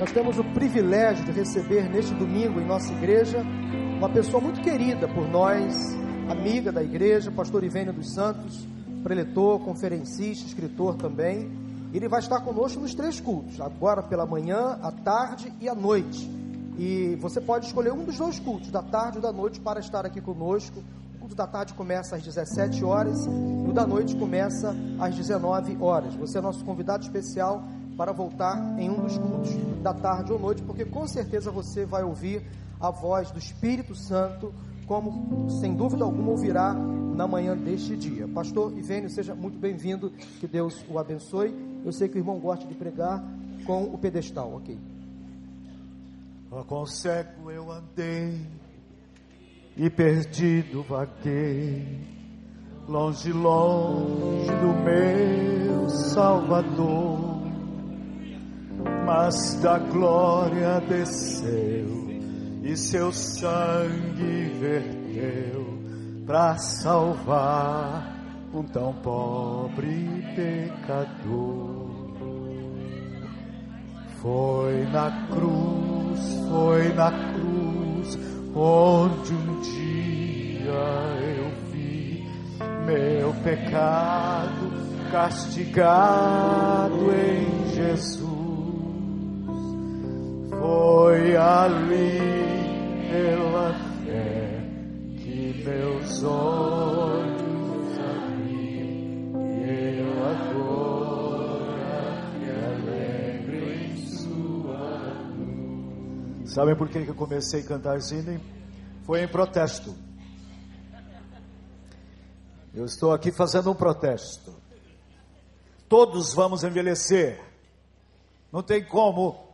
Nós temos o privilégio de receber neste domingo em nossa igreja uma pessoa muito querida por nós, amiga da igreja, pastor Ivênio dos Santos, preletor, conferencista, escritor também. Ele vai estar conosco nos três cultos, agora pela manhã, à tarde e à noite. E você pode escolher um dos dois cultos, da tarde ou da noite, para estar aqui conosco. O culto da tarde começa às 17 horas e o da noite começa às 19 horas. Você é nosso convidado especial para voltar em um dos cultos da tarde ou noite, porque com certeza você vai ouvir a voz do Espírito Santo, como sem dúvida alguma ouvirá na manhã deste dia. Pastor Ivênio, seja muito bem-vindo, que Deus o abençoe. Eu sei que o irmão gosta de pregar com o pedestal, ok? Quão cego eu andei e perdido vaguei, longe, longe do meu Salvador mas da glória desceu e seu sangue verteu para salvar um tão pobre pecador. Foi na cruz, foi na cruz, onde um dia eu vi meu pecado castigado em Jesus. Foi ali pela fé que meus olhos abri e eu agora me alegro em sua luz. Sabem por que eu comecei a cantar Zine? Foi em protesto. Eu estou aqui fazendo um protesto. Todos vamos envelhecer. Não tem como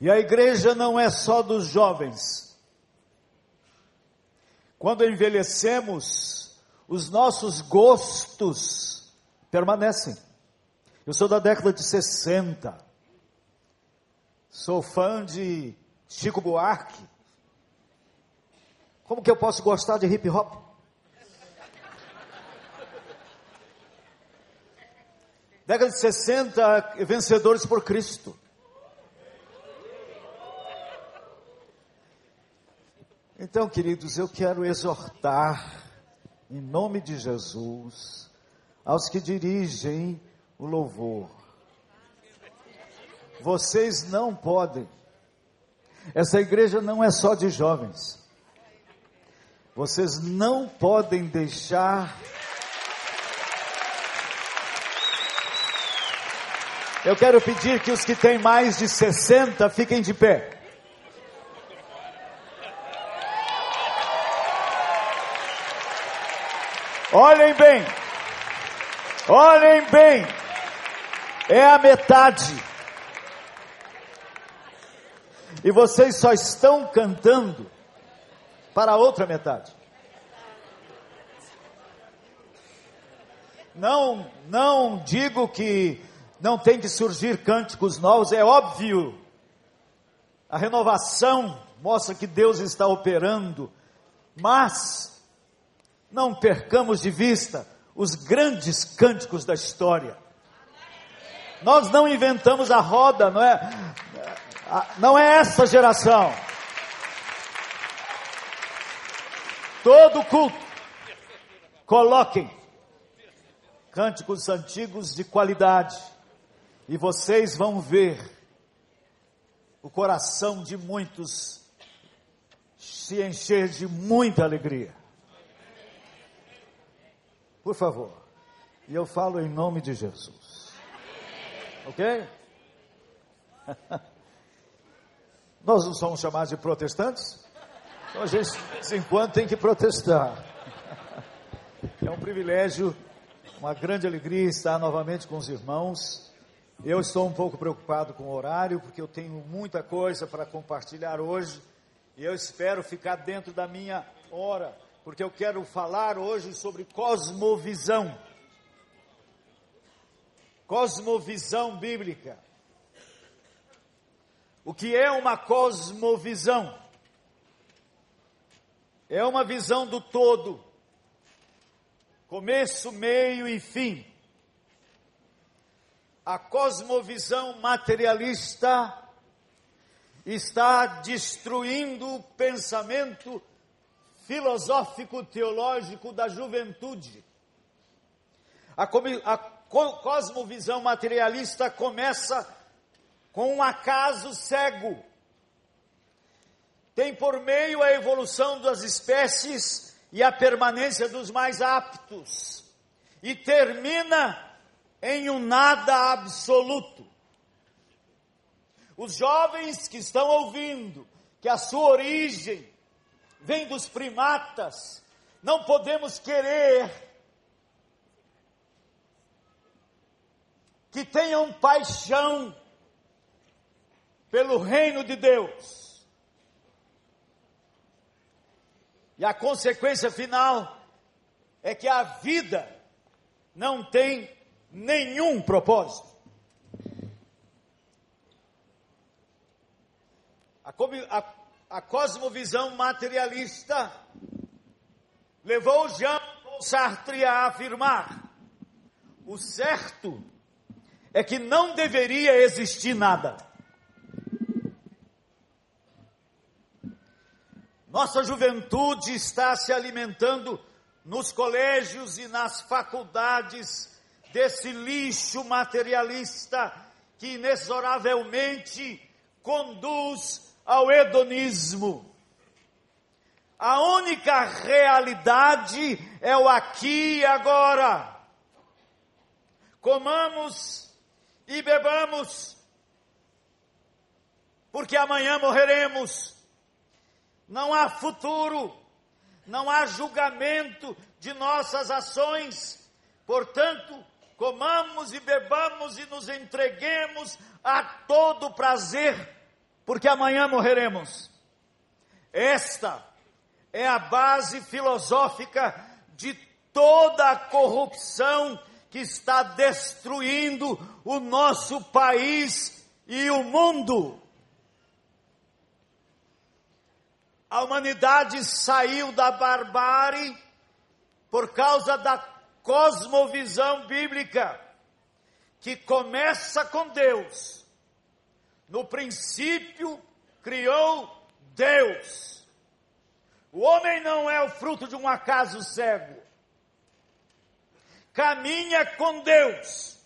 e a igreja não é só dos jovens. Quando envelhecemos, os nossos gostos permanecem. Eu sou da década de 60. Sou fã de Chico Buarque. Como que eu posso gostar de hip hop? Década de 60, vencedores por Cristo. Então, queridos, eu quero exortar, em nome de Jesus, aos que dirigem o louvor. Vocês não podem. Essa igreja não é só de jovens. Vocês não podem deixar. Eu quero pedir que os que têm mais de 60 fiquem de pé. Olhem bem, olhem bem, é a metade. E vocês só estão cantando para a outra metade. Não, não digo que não tem que surgir cânticos novos, é óbvio. A renovação mostra que Deus está operando, mas não percamos de vista os grandes cânticos da história. Nós não inventamos a roda, não é? Não é essa geração. Todo culto, coloquem cânticos antigos de qualidade, e vocês vão ver o coração de muitos se encher de muita alegria. Por favor. E eu falo em nome de Jesus. Ok? Nós não somos chamados de protestantes? Então a gente, de vez em quando, tem que protestar. É um privilégio, uma grande alegria estar novamente com os irmãos. Eu estou um pouco preocupado com o horário, porque eu tenho muita coisa para compartilhar hoje. E eu espero ficar dentro da minha hora porque eu quero falar hoje sobre cosmovisão. Cosmovisão bíblica. O que é uma cosmovisão? É uma visão do todo, começo, meio e fim. a cosmovisão materialista está destruindo o pensamento filosófico teológico da juventude. A, a cosmovisão materialista começa com um acaso cego. Tem por meio a evolução das espécies e a permanência dos mais aptos. E termina em um nada absoluto. Os jovens que estão ouvindo que a sua origem vem dos primatas, não podemos querer que tenham paixão pelo reino de Deus. E a consequência final é que a vida não tem nenhum propósito. A, a, a cosmovisão materialista levou Jean Sartre a afirmar: o certo é que não deveria existir nada. Nossa juventude está se alimentando nos colégios e nas faculdades desse lixo materialista que inexoravelmente conduz ao hedonismo. A única realidade é o aqui e agora. Comamos e bebamos, porque amanhã morreremos. Não há futuro, não há julgamento de nossas ações. Portanto, comamos e bebamos e nos entreguemos a todo prazer, porque amanhã morreremos. Esta é a base filosófica de toda a corrupção que está destruindo o nosso país e o mundo. A humanidade saiu da barbárie por causa da cosmovisão bíblica, que começa com Deus. No princípio, criou Deus. O homem não é o fruto de um acaso cego. Caminha com Deus.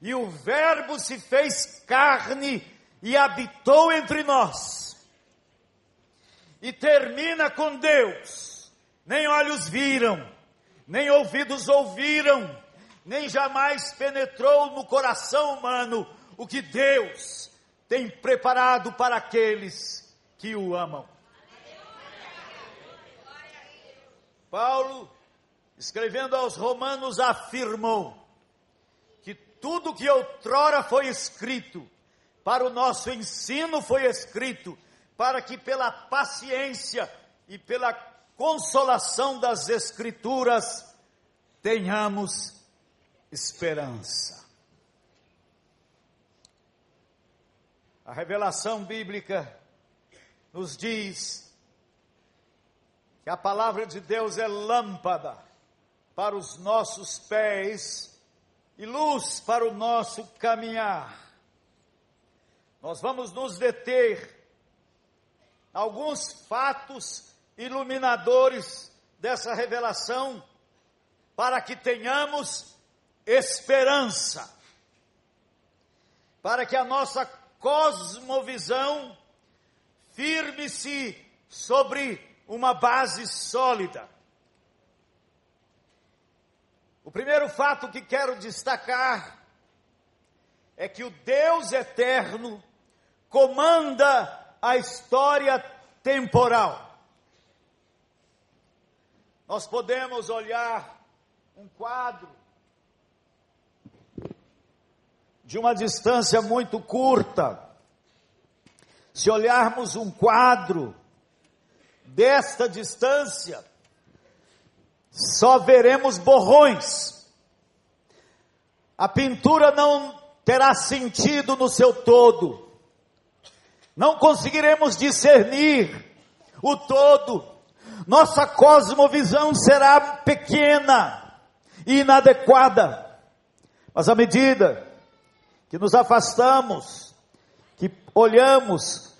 E o Verbo se fez carne e habitou entre nós. E termina com Deus. Nem olhos viram, nem ouvidos ouviram, nem jamais penetrou no coração humano o que Deus tem preparado para aqueles que o amam. Paulo, escrevendo aos Romanos, afirmou que tudo que outrora foi escrito, para o nosso ensino foi escrito, para que pela paciência e pela consolação das Escrituras, tenhamos esperança. A revelação bíblica nos diz que a palavra de Deus é lâmpada para os nossos pés e luz para o nosso caminhar. Nós vamos nos deter alguns fatos iluminadores dessa revelação para que tenhamos esperança, para que a nossa cosmovisão firme-se sobre uma base sólida. O primeiro fato que quero destacar é que o Deus eterno comanda a história temporal. Nós podemos olhar um quadro de uma distância muito curta. Se olharmos um quadro desta distância, só veremos borrões. A pintura não terá sentido no seu todo. Não conseguiremos discernir o todo nossa cosmovisão será pequena e inadequada. Mas à medida que nos afastamos, que olhamos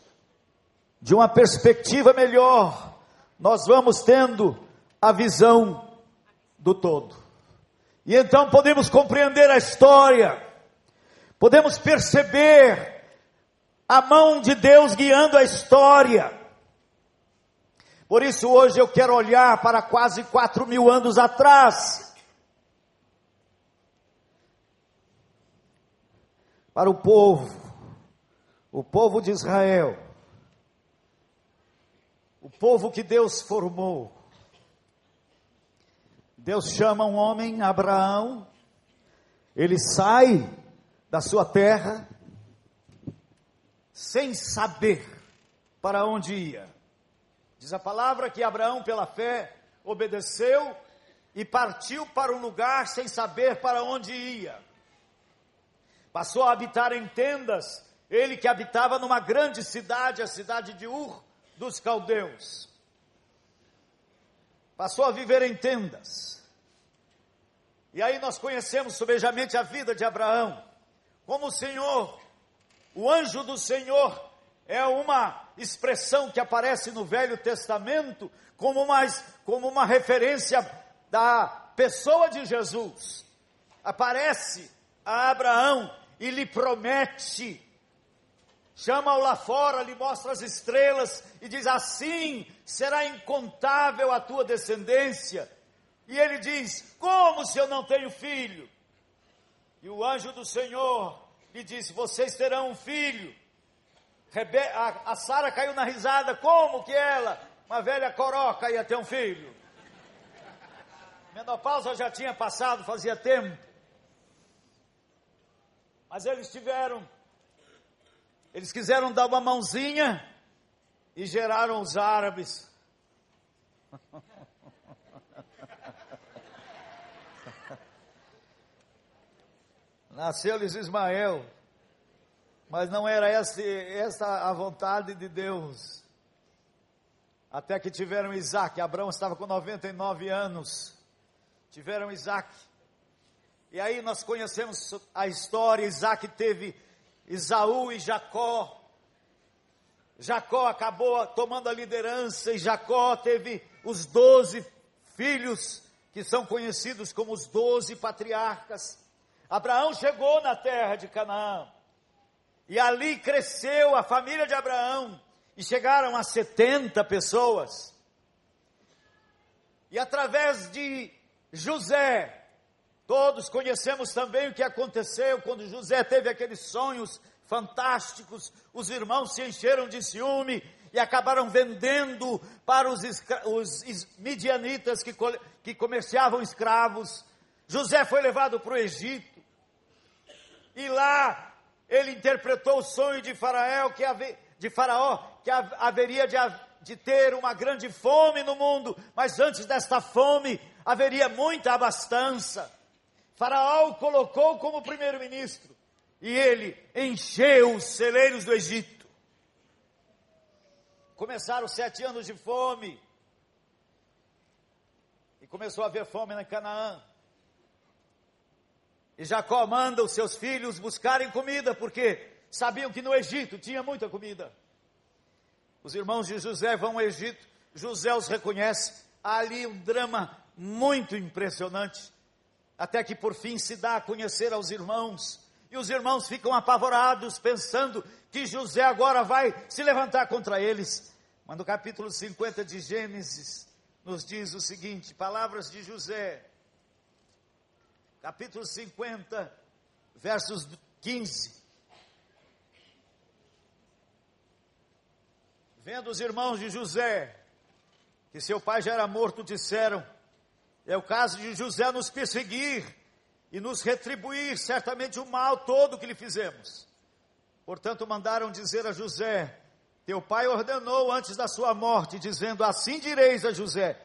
de uma perspectiva melhor, nós vamos tendo a visão do todo. E então podemos compreender a história, podemos perceber a mão de Deus guiando a história. Por isso hoje eu quero olhar para quase quatro mil anos atrás, para o povo, o povo de Israel, o povo que Deus formou. Deus chama um homem, Abraão, ele sai da sua terra sem saber para onde ia. Diz a palavra que Abraão, pela fé, obedeceu e partiu para um lugar sem saber para onde ia. Passou a habitar em tendas, ele que habitava numa grande cidade, a cidade de Ur dos caldeus. Passou a viver em tendas. E aí nós conhecemos subejamente a vida de Abraão. Como o Senhor, o anjo do Senhor, é uma expressão que aparece no Velho Testamento como uma, como uma referência da pessoa de Jesus. Aparece a Abraão e lhe promete chama-o lá fora, lhe mostra as estrelas e diz: Assim será incontável a tua descendência. E ele diz: Como se eu não tenho filho? E o anjo do Senhor lhe disse: Vocês terão um filho. A, a Sara caiu na risada: Como que ela, uma velha coroca, ia ter um filho? Menopausa já tinha passado, fazia tempo. Mas eles tiveram eles quiseram dar uma mãozinha e geraram os árabes. Nasceu-lhes Ismael, mas não era essa, a vontade de Deus. Até que tiveram Isaac, Abraão estava com 99 anos, tiveram Isaac. E aí nós conhecemos a história, Isaac teve Isaú e Jacó. Jacó acabou tomando a liderança e Jacó teve os doze filhos que são conhecidos como os doze patriarcas. Abraão chegou na terra de Canaã e ali cresceu a família de Abraão e chegaram a 70 pessoas. E através de José, Todos conhecemos também o que aconteceu quando José teve aqueles sonhos fantásticos, os irmãos se encheram de ciúme e acabaram vendendo para os, os midianitas que, que comerciavam escravos. José foi levado para o Egito e lá ele interpretou o sonho de Faraó que, haver, de Faraó, que haveria de, de ter uma grande fome no mundo, mas antes desta fome haveria muita abastança. Faraó o colocou como primeiro-ministro e ele encheu os celeiros do Egito. Começaram sete anos de fome e começou a haver fome na Canaã. E Jacó manda os seus filhos buscarem comida, porque sabiam que no Egito tinha muita comida. Os irmãos de José vão ao Egito, José os reconhece. Há ali um drama muito impressionante até que por fim se dá a conhecer aos irmãos. E os irmãos ficam apavorados, pensando que José agora vai se levantar contra eles. Mas no capítulo 50 de Gênesis, nos diz o seguinte: palavras de José, capítulo 50, versos 15. Vendo os irmãos de José, que seu pai já era morto, disseram: é o caso de José nos perseguir e nos retribuir certamente o mal todo que lhe fizemos. Portanto, mandaram dizer a José: Teu pai ordenou antes da sua morte, dizendo: Assim direis a José: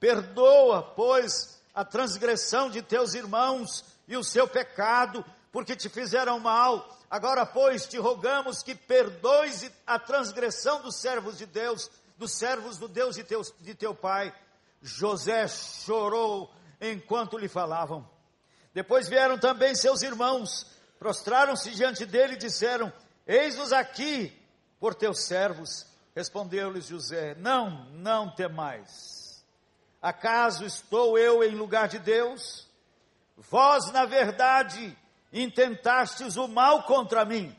Perdoa, pois, a transgressão de teus irmãos e o seu pecado, porque te fizeram mal. Agora, pois, te rogamos que perdoes a transgressão dos servos de Deus, dos servos do Deus de teu, de teu pai José chorou enquanto lhe falavam. Depois vieram também seus irmãos, prostraram-se diante dele e disseram: Eis-nos aqui por teus servos. Respondeu-lhes José: Não, não temais. Acaso estou eu em lugar de Deus? Vós, na verdade, intentastes o mal contra mim,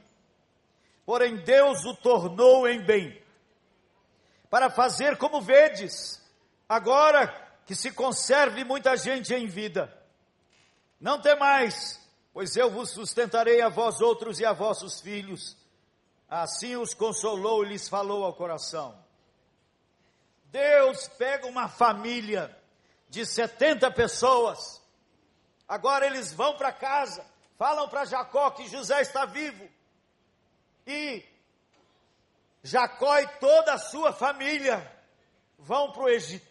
porém Deus o tornou em bem, para fazer como vedes, agora que se conserve muita gente em vida. Não temais, pois eu vos sustentarei a vós outros e a vossos filhos. Assim os consolou e lhes falou ao coração. Deus pega uma família de 70 pessoas, agora eles vão para casa, falam para Jacó que José está vivo, e Jacó e toda a sua família vão para o Egito.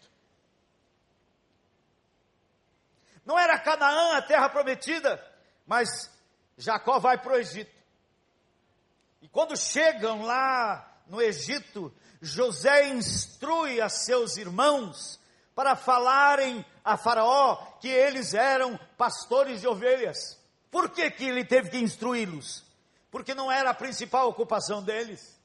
Não era Canaã a terra prometida, mas Jacó vai para o Egito. E quando chegam lá no Egito, José instrui a seus irmãos para falarem a Faraó que eles eram pastores de ovelhas. Por que, que ele teve que instruí-los? Porque não era a principal ocupação deles.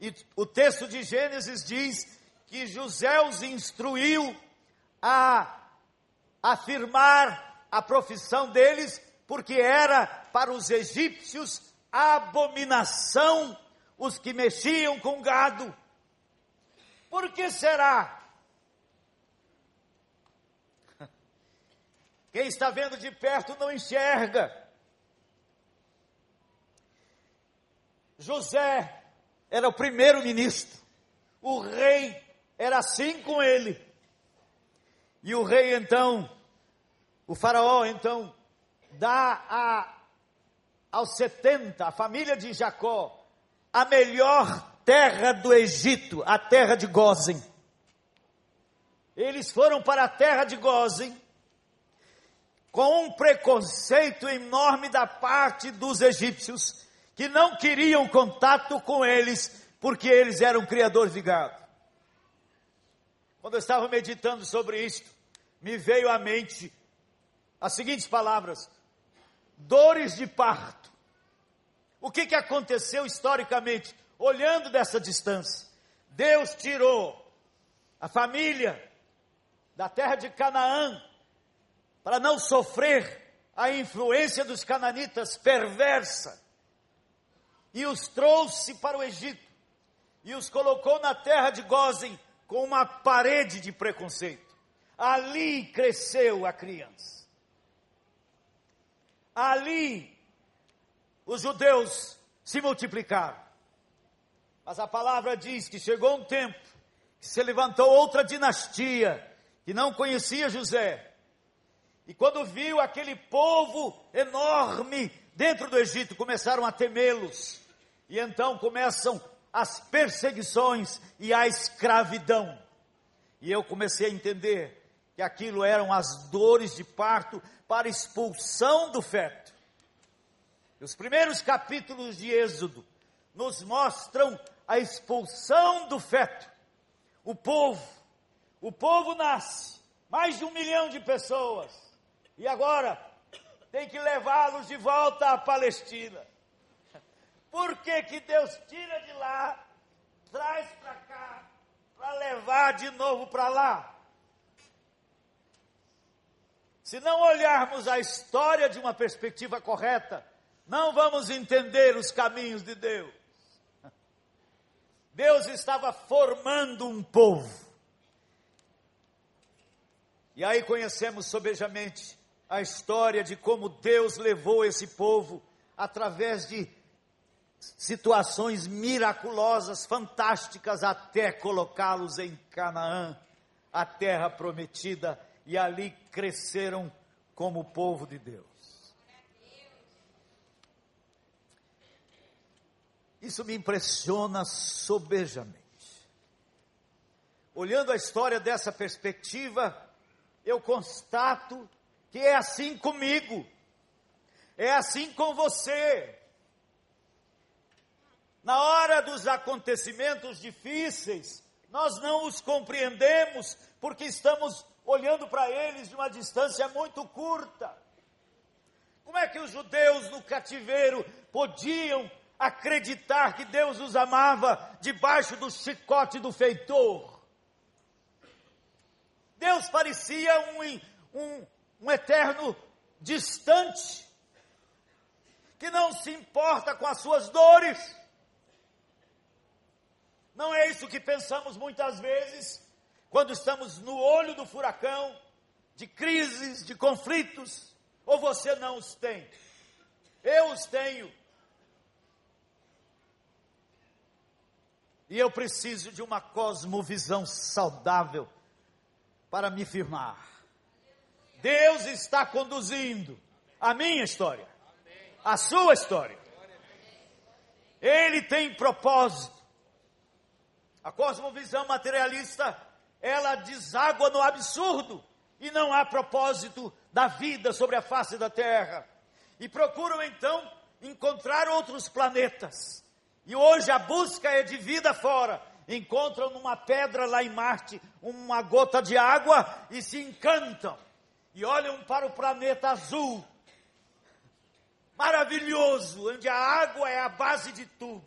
E o texto de Gênesis diz que José os instruiu a afirmar a profissão deles, porque era para os egípcios abominação os que mexiam com gado. Por que será? Quem está vendo de perto não enxerga. José era o primeiro ministro. O rei era assim com ele. E o rei então, o faraó então, dá a, aos 70, a família de Jacó, a melhor terra do Egito, a terra de Gozen. Eles foram para a terra de Gozen com um preconceito enorme da parte dos egípcios, que não queriam contato com eles, porque eles eram criadores de gado. Quando eu estava meditando sobre isto, me veio à mente as seguintes palavras: dores de parto. O que, que aconteceu historicamente, olhando dessa distância? Deus tirou a família da terra de Canaã para não sofrer a influência dos cananitas perversa e os trouxe para o Egito e os colocou na terra de Gozen com uma parede de preconceito. Ali cresceu a criança. Ali os judeus se multiplicaram. Mas a palavra diz que chegou um tempo que se levantou outra dinastia que não conhecia José. E quando viu aquele povo enorme dentro do Egito, começaram a temê-los. E então começam as perseguições e a escravidão. E eu comecei a entender que aquilo eram as dores de parto para expulsão do feto. Os primeiros capítulos de Êxodo nos mostram a expulsão do feto. O povo, o povo nasce, mais de um milhão de pessoas, e agora tem que levá-los de volta à Palestina. Por que, que Deus tira de lá, traz para cá, para levar de novo para lá? Se não olharmos a história de uma perspectiva correta, não vamos entender os caminhos de Deus. Deus estava formando um povo. E aí conhecemos sobejamente a história de como Deus levou esse povo através de situações miraculosas, fantásticas, até colocá-los em Canaã, a terra prometida, e ali cresceram como povo de Deus. Isso me impressiona sobejamente. Olhando a história dessa perspectiva, eu constato que é assim comigo, é assim com você. Na hora dos acontecimentos difíceis, nós não os compreendemos porque estamos olhando para eles de uma distância muito curta. Como é que os judeus no cativeiro podiam acreditar que Deus os amava debaixo do chicote do feitor? Deus parecia um, um, um eterno distante, que não se importa com as suas dores. Não é isso que pensamos muitas vezes, quando estamos no olho do furacão, de crises, de conflitos, ou você não os tem? Eu os tenho. E eu preciso de uma cosmovisão saudável para me firmar. Deus está conduzindo a minha história, a sua história. Ele tem propósito. A cosmovisão materialista, ela deságua no absurdo e não há propósito da vida sobre a face da Terra. E procuram então encontrar outros planetas. E hoje a busca é de vida fora. Encontram numa pedra lá em Marte uma gota de água e se encantam. E olham para o planeta azul. Maravilhoso, onde a água é a base de tudo.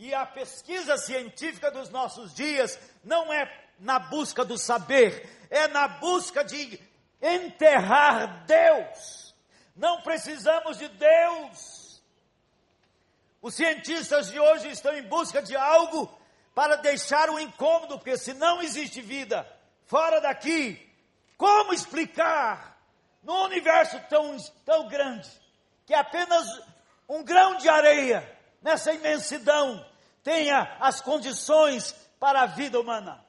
E a pesquisa científica dos nossos dias não é na busca do saber, é na busca de enterrar Deus. Não precisamos de Deus. Os cientistas de hoje estão em busca de algo para deixar o incômodo, porque se não existe vida fora daqui, como explicar no universo tão, tão grande que apenas um grão de areia nessa imensidão tenha as condições para a vida humana?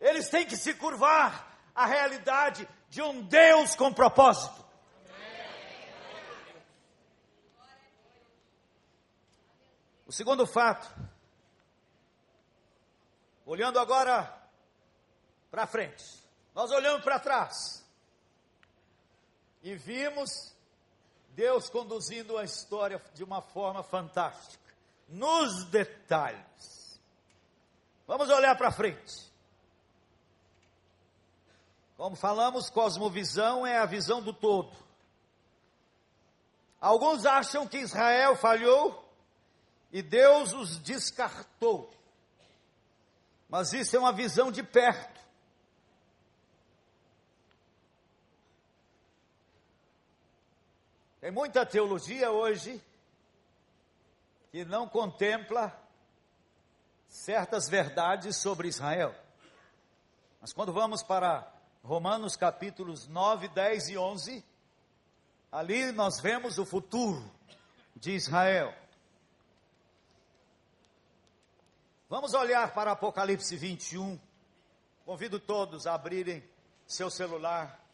Eles têm que se curvar à realidade de um Deus com propósito. O segundo fato, olhando agora para frente, nós olhamos para trás e vimos Deus conduzindo a história de uma forma fantástica, nos detalhes. Vamos olhar para frente. Como falamos, cosmovisão é a visão do todo. Alguns acham que Israel falhou e Deus os descartou. Mas isso é uma visão de perto. Tem muita teologia hoje que não contempla certas verdades sobre Israel. Mas quando vamos para Romanos capítulos 9, 10 e 11, ali nós vemos o futuro de Israel. Vamos olhar para Apocalipse 21. Convido todos a abrirem seu celular.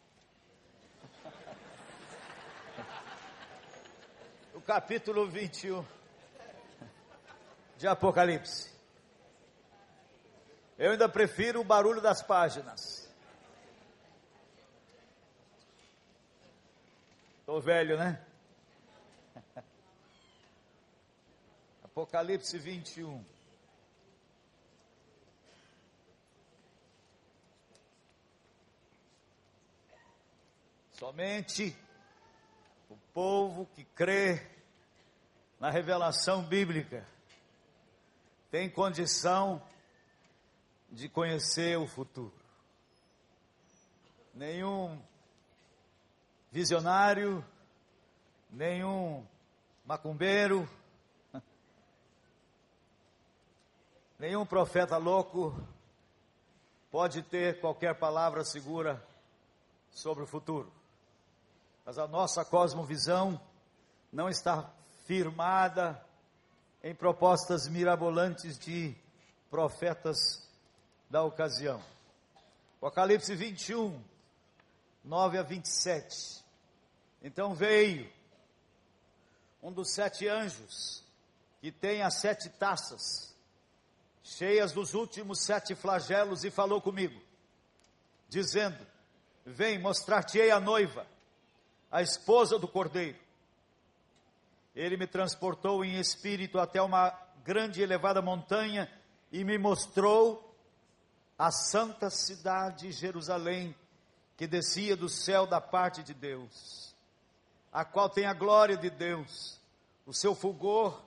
Capítulo 21 de Apocalipse. Eu ainda prefiro o barulho das páginas. Estou velho, né? Apocalipse 21. Somente o povo que crê na revelação bíblica tem condição de conhecer o futuro. Nenhum visionário, nenhum macumbeiro, nenhum profeta louco pode ter qualquer palavra segura sobre o futuro. Mas a nossa cosmovisão não está firmada em propostas mirabolantes de profetas da ocasião. Apocalipse 21, 9 a 27. Então veio um dos sete anjos, que tem as sete taças, cheias dos últimos sete flagelos, e falou comigo, dizendo: Vem, mostrar-te-ei a noiva, a esposa do cordeiro. Ele me transportou em espírito até uma grande e elevada montanha e me mostrou a santa cidade Jerusalém, que descia do céu da parte de Deus a qual tem a glória de Deus. O seu fulgor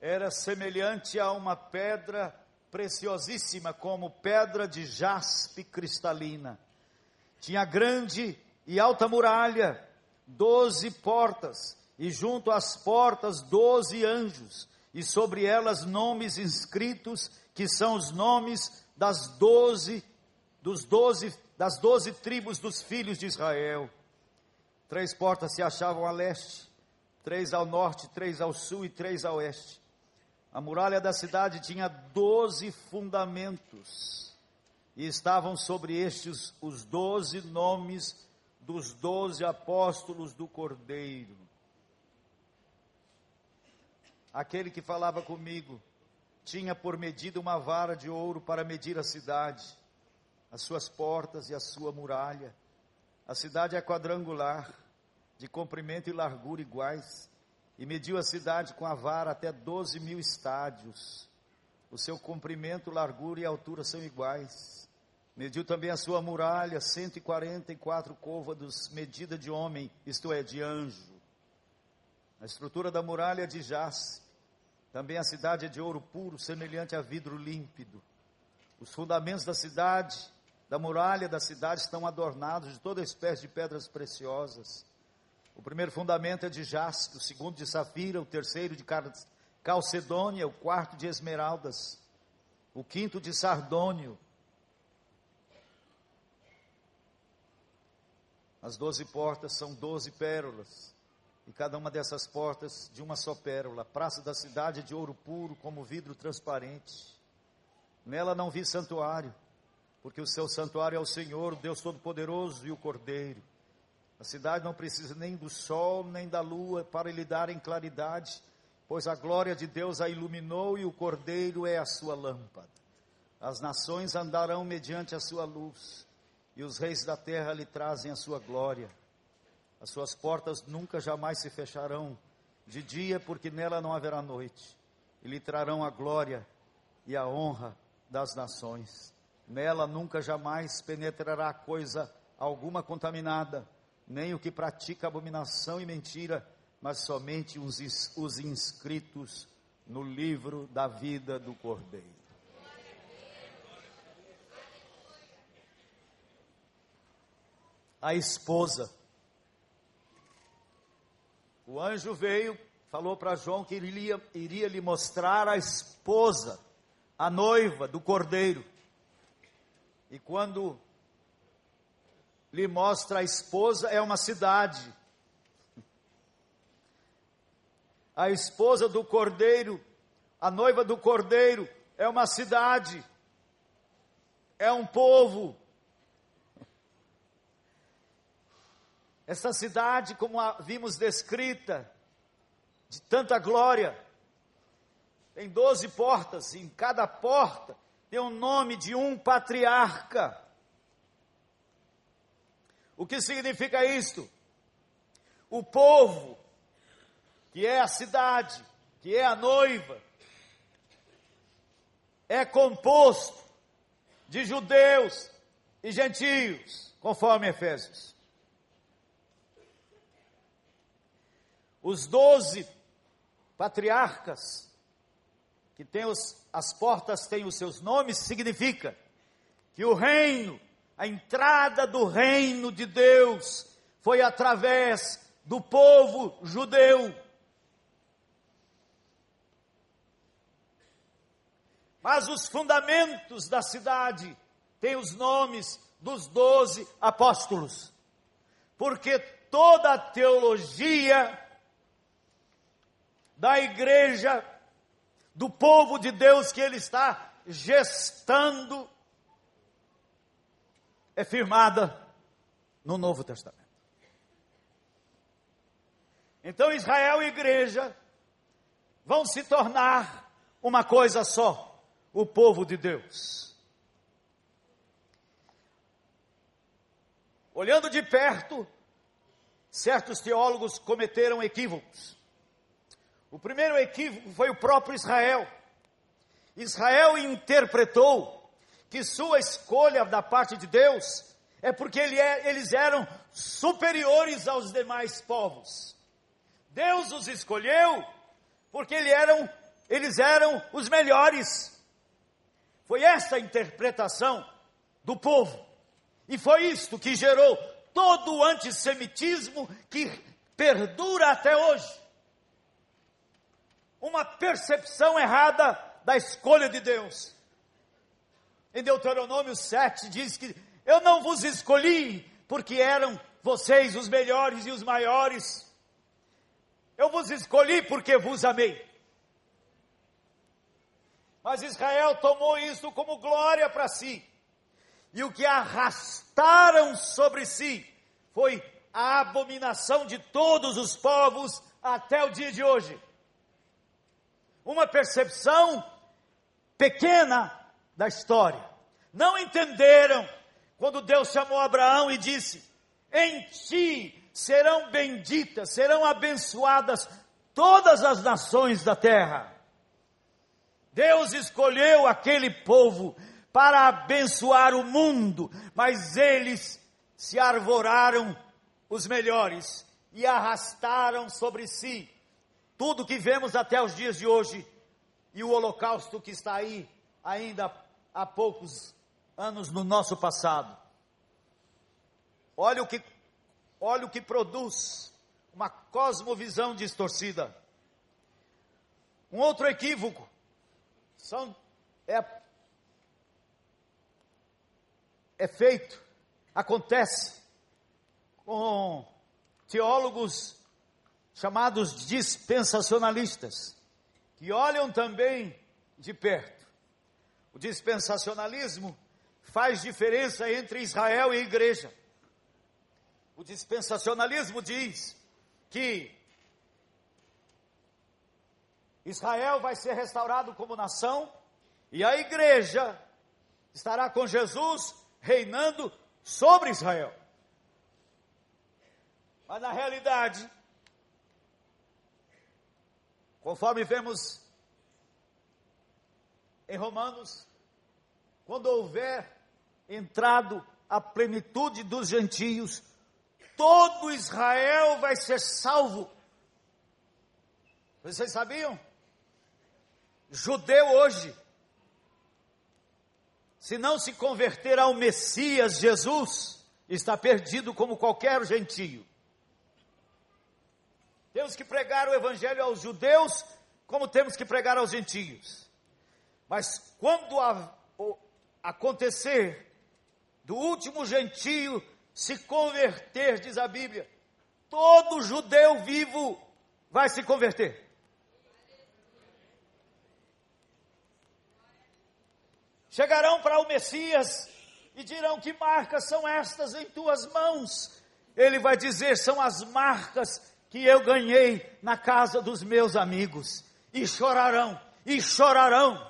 era semelhante a uma pedra preciosíssima, como pedra de jaspe cristalina. Tinha grande e alta muralha, doze portas, e junto às portas doze anjos, e sobre elas nomes inscritos, que são os nomes das doze, dos doze, das doze tribos dos filhos de Israel. Três portas se achavam a leste, três ao norte, três ao sul e três a oeste. A muralha da cidade tinha doze fundamentos, e estavam sobre estes os doze nomes dos doze apóstolos do Cordeiro. Aquele que falava comigo tinha por medida uma vara de ouro para medir a cidade, as suas portas e a sua muralha. A cidade é quadrangular, de comprimento e largura iguais, e mediu a cidade com a vara até 12 mil estádios. O seu comprimento, largura e altura são iguais. Mediu também a sua muralha, 144 côvados, medida de homem, isto é, de anjo. A estrutura da muralha de jaspe. Também a cidade é de ouro puro, semelhante a vidro límpido. Os fundamentos da cidade, da muralha da cidade, estão adornados de toda espécie de pedras preciosas. O primeiro fundamento é de jaspe, o segundo de safira, o terceiro de calcedônia, o quarto de esmeraldas, o quinto de sardônio. As doze portas são doze pérolas e cada uma dessas portas de uma só pérola. Praça da cidade de ouro puro, como vidro transparente. Nela não vi santuário, porque o seu santuário é o Senhor, o Deus Todo-Poderoso e o Cordeiro. A cidade não precisa nem do sol, nem da lua para lhe darem claridade, pois a glória de Deus a iluminou e o Cordeiro é a sua lâmpada. As nações andarão mediante a sua luz, e os reis da terra lhe trazem a sua glória. As suas portas nunca jamais se fecharão de dia, porque nela não haverá noite. E lhe trarão a glória e a honra das nações. Nela nunca jamais penetrará coisa alguma contaminada, nem o que pratica abominação e mentira, mas somente os, os inscritos no livro da vida do Cordeiro. A esposa o anjo veio, falou para João que iria, iria lhe mostrar a esposa, a noiva do cordeiro. E quando lhe mostra a esposa, é uma cidade. A esposa do cordeiro, a noiva do cordeiro, é uma cidade, é um povo, Essa cidade, como a vimos descrita, de tanta glória, tem doze portas, e em cada porta tem o nome de um patriarca. O que significa isto? O povo, que é a cidade, que é a noiva, é composto de judeus e gentios, conforme Efésios. Os doze patriarcas, que tem os, as portas têm os seus nomes, significa que o reino, a entrada do reino de Deus, foi através do povo judeu. Mas os fundamentos da cidade têm os nomes dos doze apóstolos, porque toda a teologia da igreja, do povo de Deus que ele está gestando, é firmada no Novo Testamento. Então Israel e igreja vão se tornar uma coisa só, o povo de Deus. Olhando de perto, certos teólogos cometeram equívocos. O primeiro equívoco foi o próprio Israel. Israel interpretou que sua escolha da parte de Deus é porque ele é, eles eram superiores aos demais povos. Deus os escolheu porque eles eram, eles eram os melhores. Foi essa a interpretação do povo. E foi isto que gerou todo o antissemitismo que perdura até hoje. Uma percepção errada da escolha de Deus. Em Deuteronômio 7 diz que eu não vos escolhi porque eram vocês os melhores e os maiores. Eu vos escolhi porque vos amei. Mas Israel tomou isso como glória para si. E o que arrastaram sobre si foi a abominação de todos os povos até o dia de hoje. Uma percepção pequena da história. Não entenderam quando Deus chamou Abraão e disse: Em ti serão benditas, serão abençoadas todas as nações da terra. Deus escolheu aquele povo para abençoar o mundo, mas eles se arvoraram os melhores e arrastaram sobre si tudo que vemos até os dias de hoje e o holocausto que está aí ainda há poucos anos no nosso passado. Olha o que, olha o que produz uma cosmovisão distorcida. Um outro equívoco são, é, é feito, acontece com teólogos chamados dispensacionalistas, que olham também de perto o dispensacionalismo faz diferença entre Israel e igreja. O dispensacionalismo diz que Israel vai ser restaurado como nação e a igreja estará com Jesus reinando sobre Israel. Mas na realidade, conforme vemos em Romanos, quando houver entrado a plenitude dos gentios, todo Israel vai ser salvo. Vocês sabiam? Judeu hoje, se não se converter ao Messias Jesus, está perdido como qualquer gentio. Temos que pregar o evangelho aos judeus, como temos que pregar aos gentios. Mas quando a, acontecer do último gentio se converter, diz a Bíblia, todo judeu vivo vai se converter. Chegarão para o Messias e dirão: Que marcas são estas em tuas mãos? Ele vai dizer: São as marcas que eu ganhei na casa dos meus amigos. E chorarão, e chorarão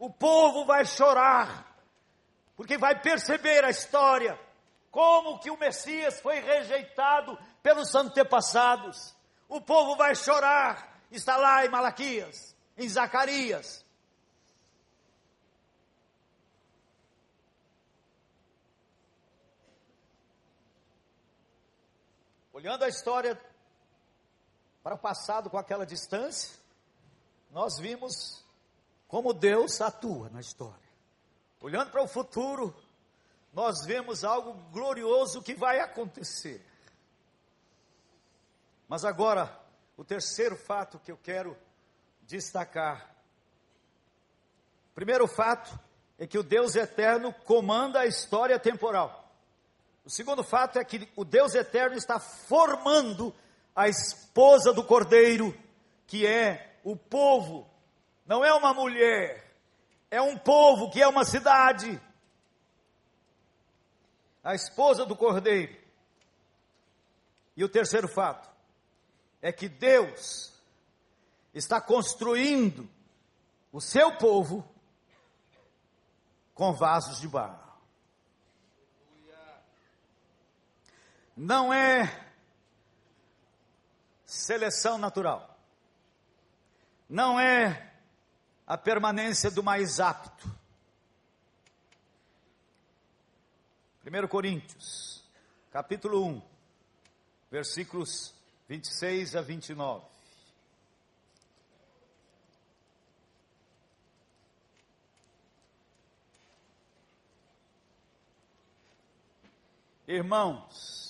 o povo vai chorar, porque vai perceber a história, como que o Messias foi rejeitado pelos antepassados. O povo vai chorar, está lá em Malaquias, em Zacarias. Olhando a história para o passado com aquela distância, nós vimos como Deus atua na história. Olhando para o futuro, nós vemos algo glorioso que vai acontecer. Mas agora, o terceiro fato que eu quero destacar. Primeiro fato é que o Deus eterno comanda a história temporal. O segundo fato é que o Deus eterno está formando a esposa do cordeiro, que é o povo não é uma mulher, é um povo que é uma cidade. A esposa do cordeiro. E o terceiro fato é que Deus está construindo o seu povo com vasos de barro. Não é seleção natural. Não é a permanência do mais apto. 1 Coríntios, capítulo 1, versículos 26 a 29. Irmãos,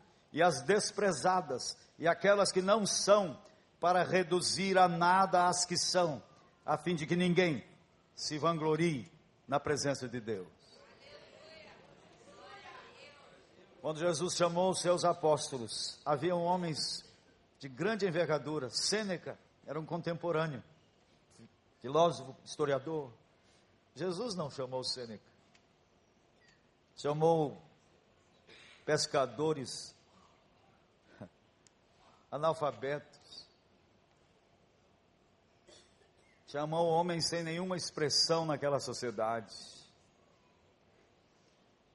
e as desprezadas e aquelas que não são, para reduzir a nada as que são, a fim de que ninguém se vanglorie na presença de Deus. Quando Jesus chamou os seus apóstolos, haviam homens de grande envergadura. Sêneca era um contemporâneo, filósofo, historiador. Jesus não chamou Sêneca chamou pescadores analfabetos, chamou homens sem nenhuma expressão naquela sociedade.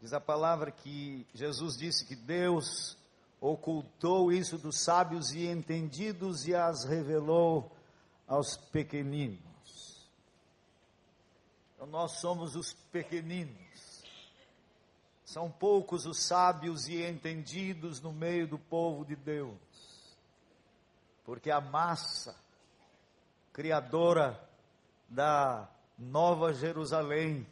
Diz a palavra que Jesus disse que Deus ocultou isso dos sábios e entendidos e as revelou aos pequeninos. Então nós somos os pequeninos. São poucos os sábios e entendidos no meio do povo de Deus. Porque a massa criadora da Nova Jerusalém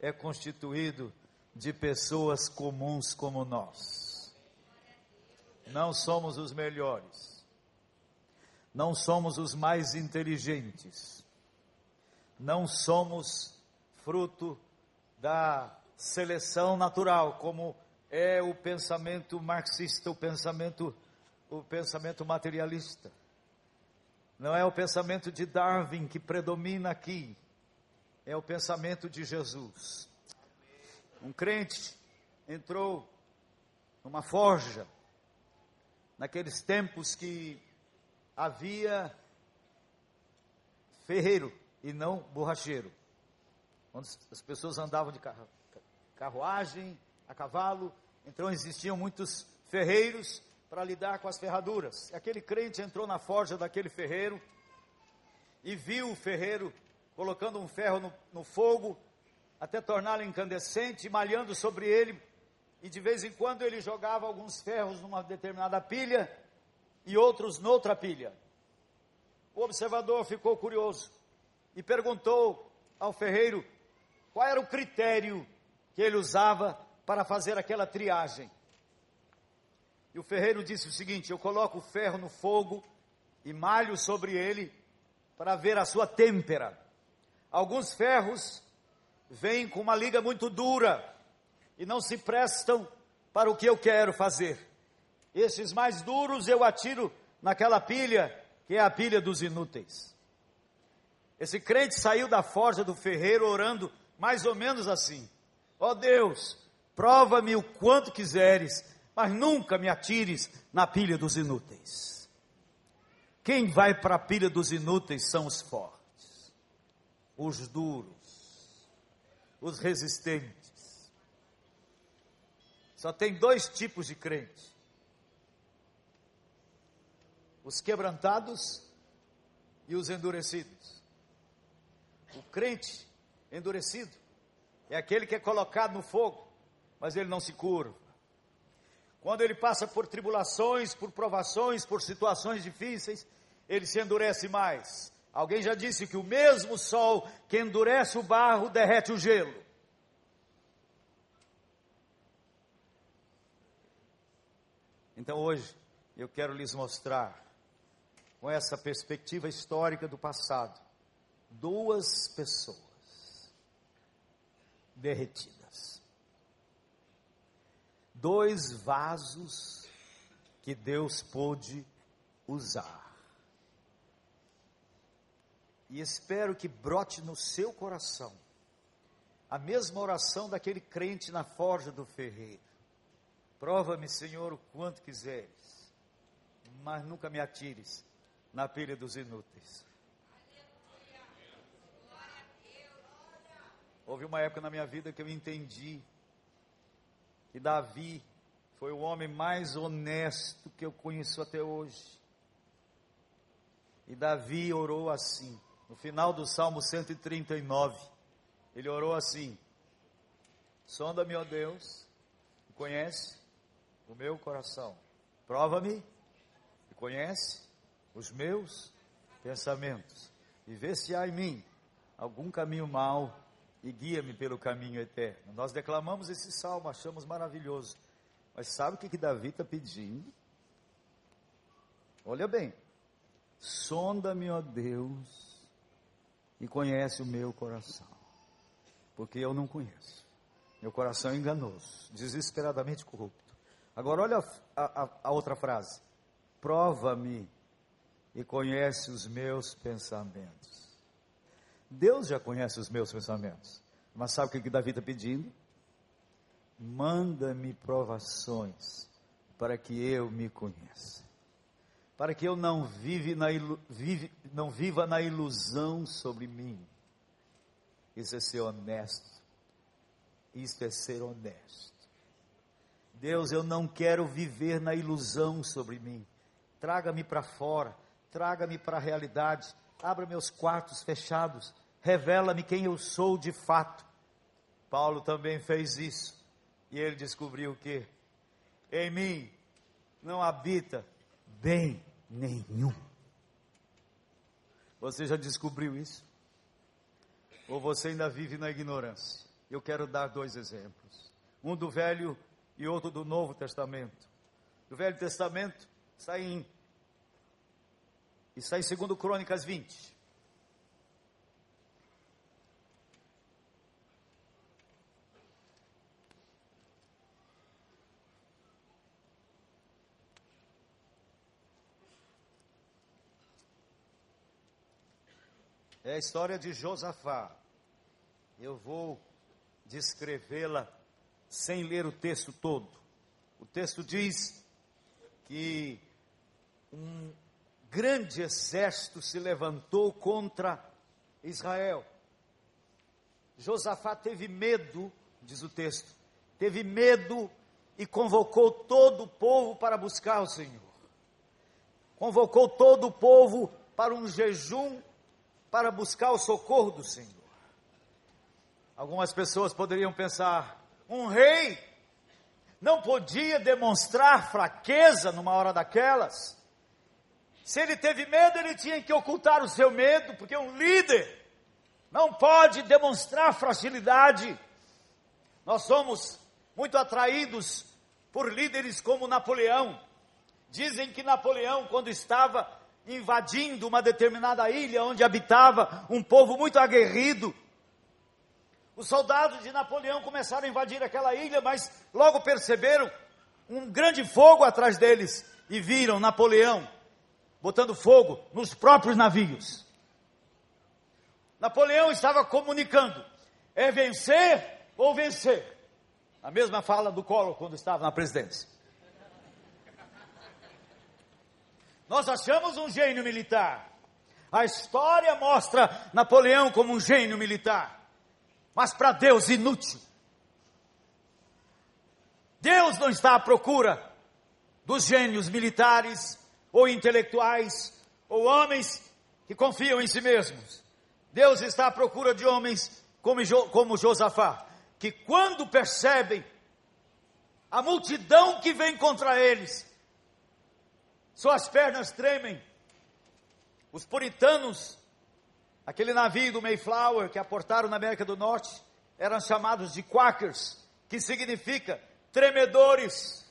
é constituído de pessoas comuns como nós. Não somos os melhores. Não somos os mais inteligentes. Não somos fruto da seleção natural, como é o pensamento marxista, o pensamento, o pensamento materialista. Não é o pensamento de Darwin que predomina aqui, é o pensamento de Jesus. Um crente entrou numa forja, naqueles tempos que havia ferreiro e não borracheiro, onde as pessoas andavam de carruagem, a cavalo. Então existiam muitos ferreiros para lidar com as ferraduras. Aquele crente entrou na forja daquele ferreiro e viu o ferreiro colocando um ferro no, no fogo até torná-lo incandescente, malhando sobre ele. E de vez em quando ele jogava alguns ferros numa determinada pilha e outros noutra pilha. O observador ficou curioso e perguntou ao ferreiro qual era o critério que ele usava para fazer aquela triagem. E o ferreiro disse o seguinte: Eu coloco o ferro no fogo e malho sobre ele para ver a sua têmpera. Alguns ferros vêm com uma liga muito dura e não se prestam para o que eu quero fazer. Esses mais duros eu atiro naquela pilha, que é a pilha dos inúteis. Esse crente saiu da forja do ferreiro orando mais ou menos assim: Ó oh Deus, prova-me o quanto quiseres, mas nunca me atires na pilha dos inúteis. Quem vai para a pilha dos inúteis são os fortes, os duros, os resistentes. Só tem dois tipos de crente: os quebrantados e os endurecidos. O crente endurecido é aquele que é colocado no fogo, mas ele não se curva. Quando ele passa por tribulações, por provações, por situações difíceis, ele se endurece mais. Alguém já disse que o mesmo sol que endurece o barro derrete o gelo. Então hoje eu quero lhes mostrar, com essa perspectiva histórica do passado, duas pessoas derretidas. Dois vasos que Deus pôde usar. E espero que brote no seu coração a mesma oração daquele crente na forja do ferreiro. Prova-me, Senhor, o quanto quiseres, mas nunca me atires na pilha dos inúteis. Houve uma época na minha vida que eu entendi que Davi foi o homem mais honesto que eu conheço até hoje. E Davi orou assim, no final do Salmo 139, ele orou assim: Sonda-me, ó Deus, e conhece o meu coração. Prova-me e conhece os meus pensamentos. E vê se há em mim algum caminho mau e guia-me pelo caminho eterno. Nós declamamos esse salmo, achamos maravilhoso. Mas sabe o que, que Davi está pedindo? Olha bem. Sonda-me, ó Deus, e conhece o meu coração. Porque eu não conheço. Meu coração é enganoso, desesperadamente corrupto. Agora olha a, a, a outra frase. Prova-me e conhece os meus pensamentos. Deus já conhece os meus pensamentos. Mas sabe o que, que Davi está pedindo? Manda-me provações para que eu me conheça. Para que eu não, vive na ilu, vive, não viva na ilusão sobre mim. Isso é ser honesto. Isso é ser honesto. Deus, eu não quero viver na ilusão sobre mim. Traga-me para fora, traga-me para a realidade, abra meus quartos fechados, revela-me quem eu sou de fato. Paulo também fez isso. E ele descobriu que em mim não habita bem nenhum. Você já descobriu isso? Ou você ainda vive na ignorância? Eu quero dar dois exemplos. Um do Velho e outro do Novo Testamento. Do Velho Testamento está em está em 2 Crônicas 20. É a história de Josafá. Eu vou descrevê-la sem ler o texto todo. O texto diz que um grande exército se levantou contra Israel. Josafá teve medo, diz o texto, teve medo e convocou todo o povo para buscar o Senhor. Convocou todo o povo para um jejum para buscar o socorro do Senhor. Algumas pessoas poderiam pensar: um rei não podia demonstrar fraqueza numa hora daquelas. Se ele teve medo, ele tinha que ocultar o seu medo, porque um líder não pode demonstrar fragilidade. Nós somos muito atraídos por líderes como Napoleão. Dizem que Napoleão, quando estava invadindo uma determinada ilha onde habitava um povo muito aguerrido. Os soldados de Napoleão começaram a invadir aquela ilha, mas logo perceberam um grande fogo atrás deles e viram Napoleão botando fogo nos próprios navios. Napoleão estava comunicando: é vencer ou vencer. A mesma fala do Collor quando estava na presidência. Nós achamos um gênio militar. A história mostra Napoleão como um gênio militar. Mas para Deus, inútil. Deus não está à procura dos gênios militares ou intelectuais ou homens que confiam em si mesmos. Deus está à procura de homens como, jo, como Josafá, que quando percebem a multidão que vem contra eles, suas pernas tremem. Os puritanos, aquele navio do Mayflower que aportaram na América do Norte, eram chamados de Quakers, que significa tremedores.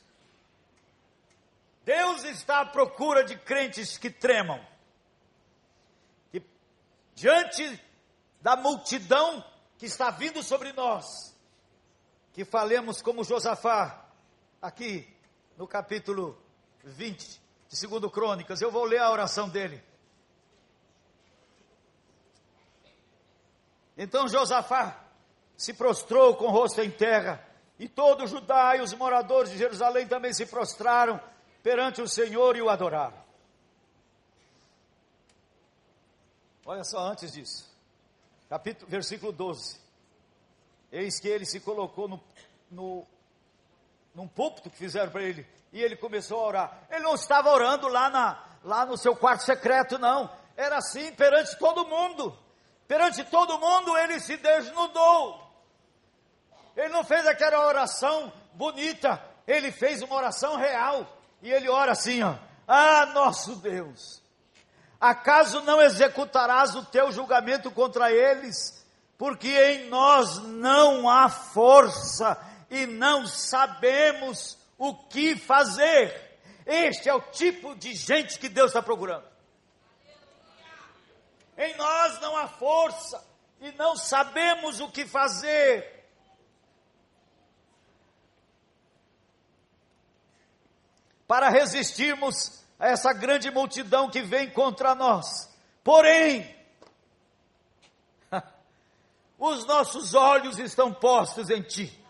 Deus está à procura de crentes que tremam. Que diante da multidão que está vindo sobre nós, que falemos como Josafá, aqui no capítulo 20, de segundo Crônicas. Eu vou ler a oração dele. Então Josafá se prostrou com o rosto em terra, e todo Judá e os moradores de Jerusalém também se prostraram perante o Senhor e o adoraram. Olha só antes disso. Capítulo, versículo 12. Eis que ele se colocou no, no num púlpito que fizeram para ele. E ele começou a orar. Ele não estava orando lá, na, lá no seu quarto secreto, não. Era assim perante todo mundo. Perante todo mundo ele se desnudou. Ele não fez aquela oração bonita. Ele fez uma oração real. E ele ora assim, ó. Ah, nosso Deus. Acaso não executarás o teu julgamento contra eles? porque em nós não há força e não sabemos o que fazer. Este é o tipo de gente que Deus está procurando. Em nós não há força e não sabemos o que fazer. Para resistirmos a essa grande multidão que vem contra nós. Porém, os nossos olhos estão postos em Ti.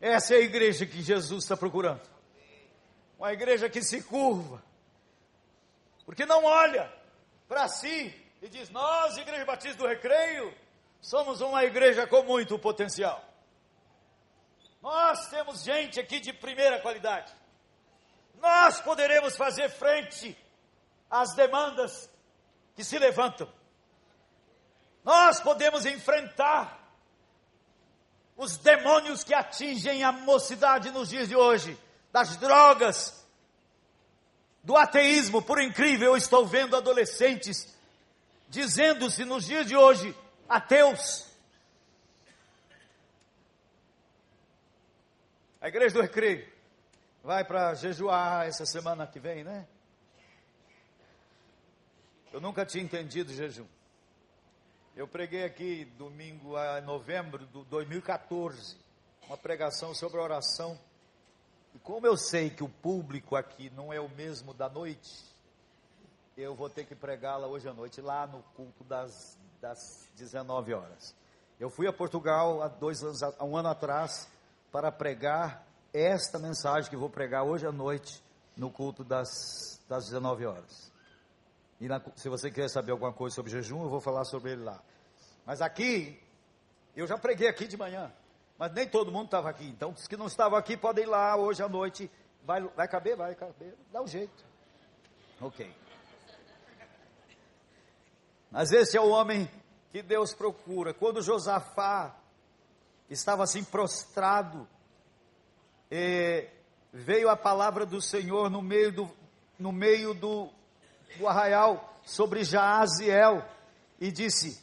Essa é a igreja que Jesus está procurando. Uma igreja que se curva. Porque não olha para si e diz: Nós, Igreja Batista do Recreio, somos uma igreja com muito potencial. Nós temos gente aqui de primeira qualidade. Nós poderemos fazer frente às demandas que se levantam. Nós podemos enfrentar os demônios que atingem a mocidade nos dias de hoje, das drogas, do ateísmo. Por incrível, eu estou vendo adolescentes dizendo-se nos dias de hoje ateus. A igreja do Recreio vai para jejuar essa semana que vem, né? Eu nunca tinha entendido jejum. Eu preguei aqui domingo a novembro de 2014, uma pregação sobre oração. E como eu sei que o público aqui não é o mesmo da noite, eu vou ter que pregá-la hoje à noite, lá no culto das, das 19 horas. Eu fui a Portugal há dois anos, há um ano atrás, para pregar esta mensagem que vou pregar hoje à noite, no culto das, das 19 horas. E na, se você quiser saber alguma coisa sobre jejum, eu vou falar sobre ele lá. Mas aqui, eu já preguei aqui de manhã, mas nem todo mundo estava aqui. Então, os que não estavam aqui podem ir lá hoje à noite. Vai, vai caber? Vai caber. Dá um jeito. Ok. Mas esse é o homem que Deus procura. Quando Josafá estava assim prostrado, veio a palavra do Senhor no meio do, no meio do, do arraial sobre Jaaziel e disse: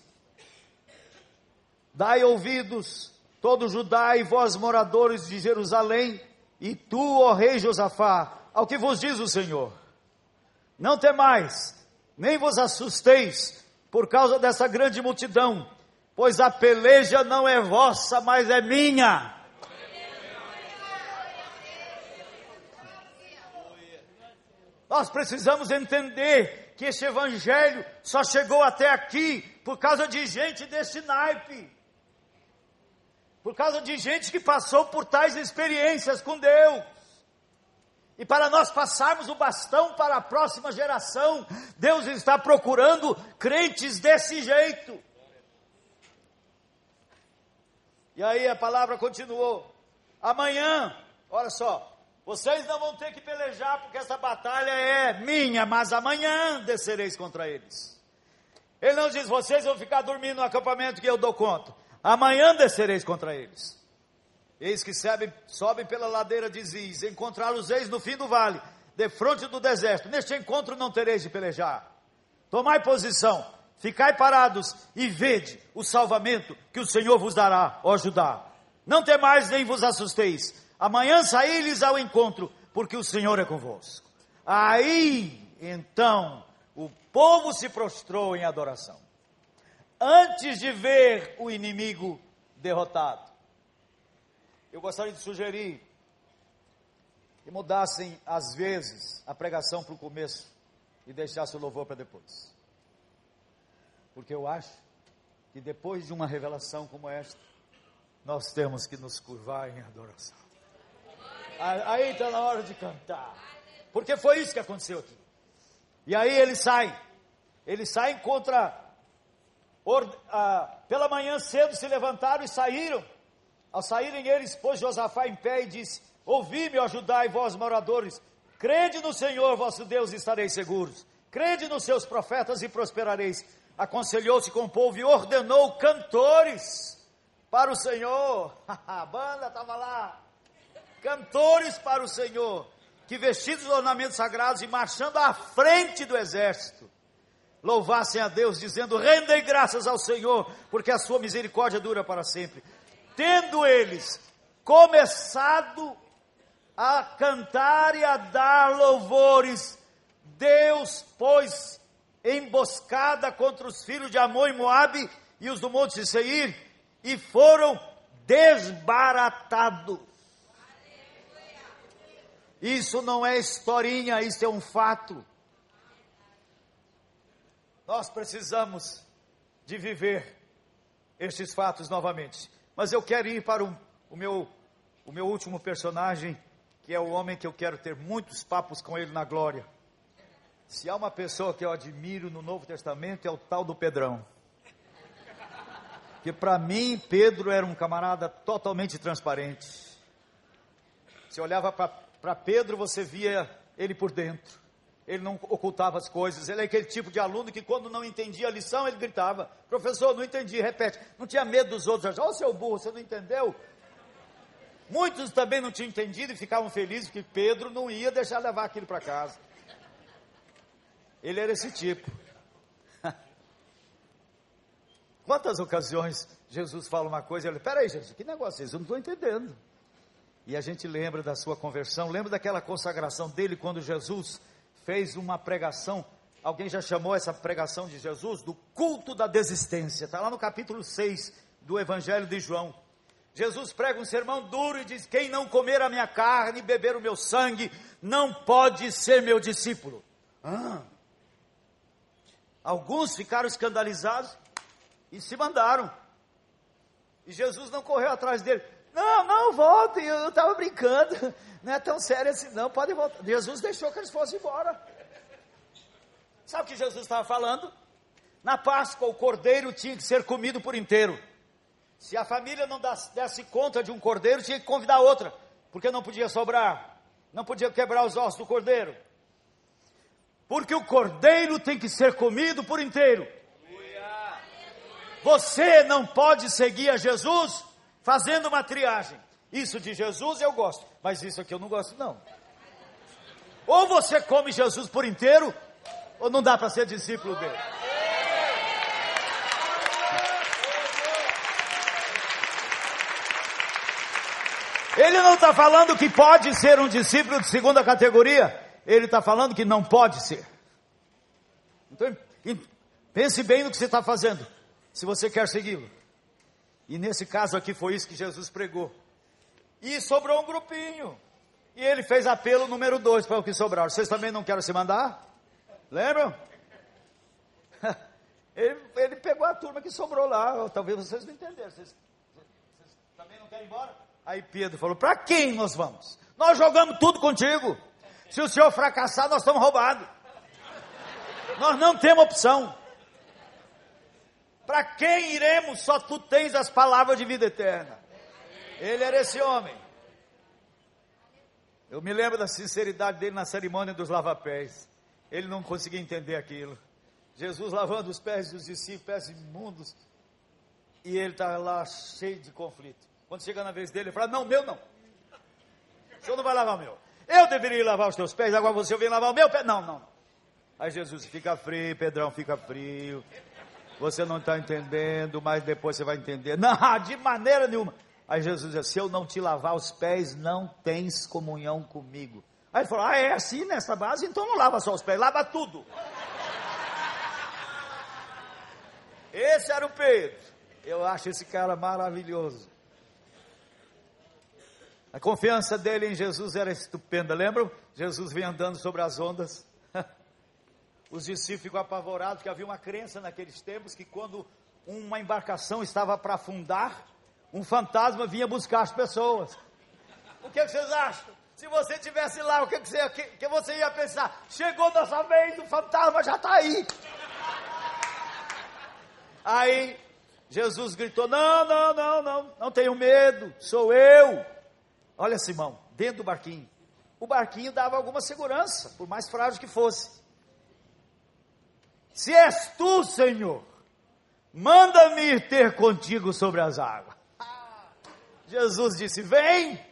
Dai ouvidos, todo Judá e vós moradores de Jerusalém, e tu, ó rei Josafá, ao que vos diz o Senhor. Não temais, nem vos assusteis por causa dessa grande multidão, pois a peleja não é vossa, mas é minha. Nós precisamos entender que esse evangelho só chegou até aqui por causa de gente desse naipe. Por causa de gente que passou por tais experiências com Deus. E para nós passarmos o bastão para a próxima geração, Deus está procurando crentes desse jeito. E aí a palavra continuou. Amanhã, olha só, vocês não vão ter que pelejar porque essa batalha é minha, mas amanhã descereis contra eles. Ele não diz, vocês vão ficar dormindo no acampamento que eu dou conta. Amanhã descereis contra eles. Eis que sobem, sobem pela ladeira de Ziz, encontrá-los-eis no fim do vale, de frente do deserto. Neste encontro não tereis de pelejar. Tomai posição, ficai parados e vede o salvamento que o Senhor vos dará, ó Judá. Não temais nem vos assusteis. Amanhã saí-lhes ao encontro, porque o Senhor é convosco. Aí, então, o povo se prostrou em adoração antes de ver o inimigo derrotado. Eu gostaria de sugerir que mudassem, às vezes, a pregação para o começo e deixassem o louvor para depois. Porque eu acho que depois de uma revelação como esta, nós temos que nos curvar em adoração. Aí está na hora de cantar. Porque foi isso que aconteceu aqui. E aí ele sai. Ele sai contra. Or, ah, pela manhã cedo se levantaram e saíram. Ao saírem eles, pôs Josafá em pé e disse: Ouvi-me, ajudai vós, moradores. Crede no Senhor vosso Deus e estareis seguros. Crede nos seus profetas e prosperareis. Aconselhou-se com o povo e ordenou cantores para o Senhor. A banda estava lá. Cantores para o Senhor, que vestidos de ornamentos sagrados e marchando à frente do exército, louvassem a Deus, dizendo: Rendei graças ao Senhor, porque a sua misericórdia dura para sempre. Tendo eles começado a cantar e a dar louvores, Deus pôs emboscada contra os filhos de Amon e Moabe e os do monte de Seir e foram desbaratados. Isso não é historinha, isso é um fato. Nós precisamos de viver estes fatos novamente. Mas eu quero ir para o, o, meu, o meu último personagem, que é o homem que eu quero ter muitos papos com ele na glória. Se há uma pessoa que eu admiro no Novo Testamento, é o tal do Pedrão. Que para mim, Pedro era um camarada totalmente transparente. Você olhava para Pedro, você via ele por dentro. Ele não ocultava as coisas. Ele é aquele tipo de aluno que, quando não entendia a lição, ele gritava: Professor, não entendi, repete. Não tinha medo dos outros. Ó, oh, seu burro, você não entendeu? Muitos também não tinham entendido e ficavam felizes que Pedro não ia deixar levar aquilo para casa. Ele era esse tipo. Quantas ocasiões Jesus fala uma coisa e ele, peraí, Jesus, que negócio é esse? Eu não estou entendendo. E a gente lembra da sua conversão, lembra daquela consagração dele quando Jesus fez uma pregação. Alguém já chamou essa pregação de Jesus do culto da desistência. Está lá no capítulo 6 do Evangelho de João. Jesus prega um sermão duro e diz: Quem não comer a minha carne e beber o meu sangue, não pode ser meu discípulo. Ah, Alguns ficaram escandalizados e se mandaram. E Jesus não correu atrás dele. Não, não, voltem, eu estava brincando. Não é tão sério assim, não, podem voltar. Jesus deixou que eles fossem embora. Sabe o que Jesus estava falando? Na Páscoa, o cordeiro tinha que ser comido por inteiro. Se a família não desse conta de um cordeiro, tinha que convidar outra, porque não podia sobrar, não podia quebrar os ossos do cordeiro. Porque o cordeiro tem que ser comido por inteiro. Você não pode seguir a Jesus fazendo uma triagem. Isso de Jesus eu gosto, mas isso aqui eu não gosto não. Ou você come Jesus por inteiro, ou não dá para ser discípulo dele. Ele não está falando que pode ser um discípulo de segunda categoria ele está falando que não pode ser. Então, pense bem no que você está fazendo, se você quer segui-lo. E nesse caso aqui foi isso que Jesus pregou. E sobrou um grupinho. E ele fez apelo número dois para o que sobraram. Vocês também não querem se mandar? Lembram? Ele, ele, pegou a turma que sobrou lá. Talvez vocês não entenderam. Vocês, vocês também não querem ir embora? Aí Pedro falou: Para quem nós vamos? Nós jogamos tudo contigo. Se o senhor fracassar, nós estamos roubados. Nós não temos opção. Para quem iremos? Só tu tens as palavras de vida eterna. Ele era esse homem. Eu me lembro da sinceridade dele na cerimônia dos lavapés. Ele não conseguia entender aquilo. Jesus lavando os pés dos discípulos, pés imundos. E ele estava lá cheio de conflito. Quando chega na vez dele, ele fala: Não, meu não. O senhor não vai lavar o meu. Eu deveria lavar os teus pés, agora você vem lavar o meu pé. Não, não. Aí Jesus, fica frio, Pedrão, fica frio. Você não está entendendo, mas depois você vai entender. Não, de maneira nenhuma. Aí Jesus diz: Se eu não te lavar os pés, não tens comunhão comigo. Aí ele falou: Ah, é assim nessa base? Então não lava só os pés, lava tudo. Esse era o Pedro. Eu acho esse cara maravilhoso. A confiança dele em Jesus era estupenda. Lembram? Jesus vem andando sobre as ondas. Os discípulos ficam apavorados, porque havia uma crença naqueles tempos que quando uma embarcação estava para afundar, um fantasma vinha buscar as pessoas. O que, é que vocês acham? Se você tivesse lá, o que, que, você, que, que você ia pensar? Chegou nossa vez, o fantasma já está aí. Aí Jesus gritou: Não, não, não, não, não tenho medo, sou eu. Olha, Simão, dentro do barquinho. O barquinho dava alguma segurança, por mais frágil que fosse. Se és tu, Senhor, manda-me ir ter contigo sobre as águas. Jesus disse: Vem.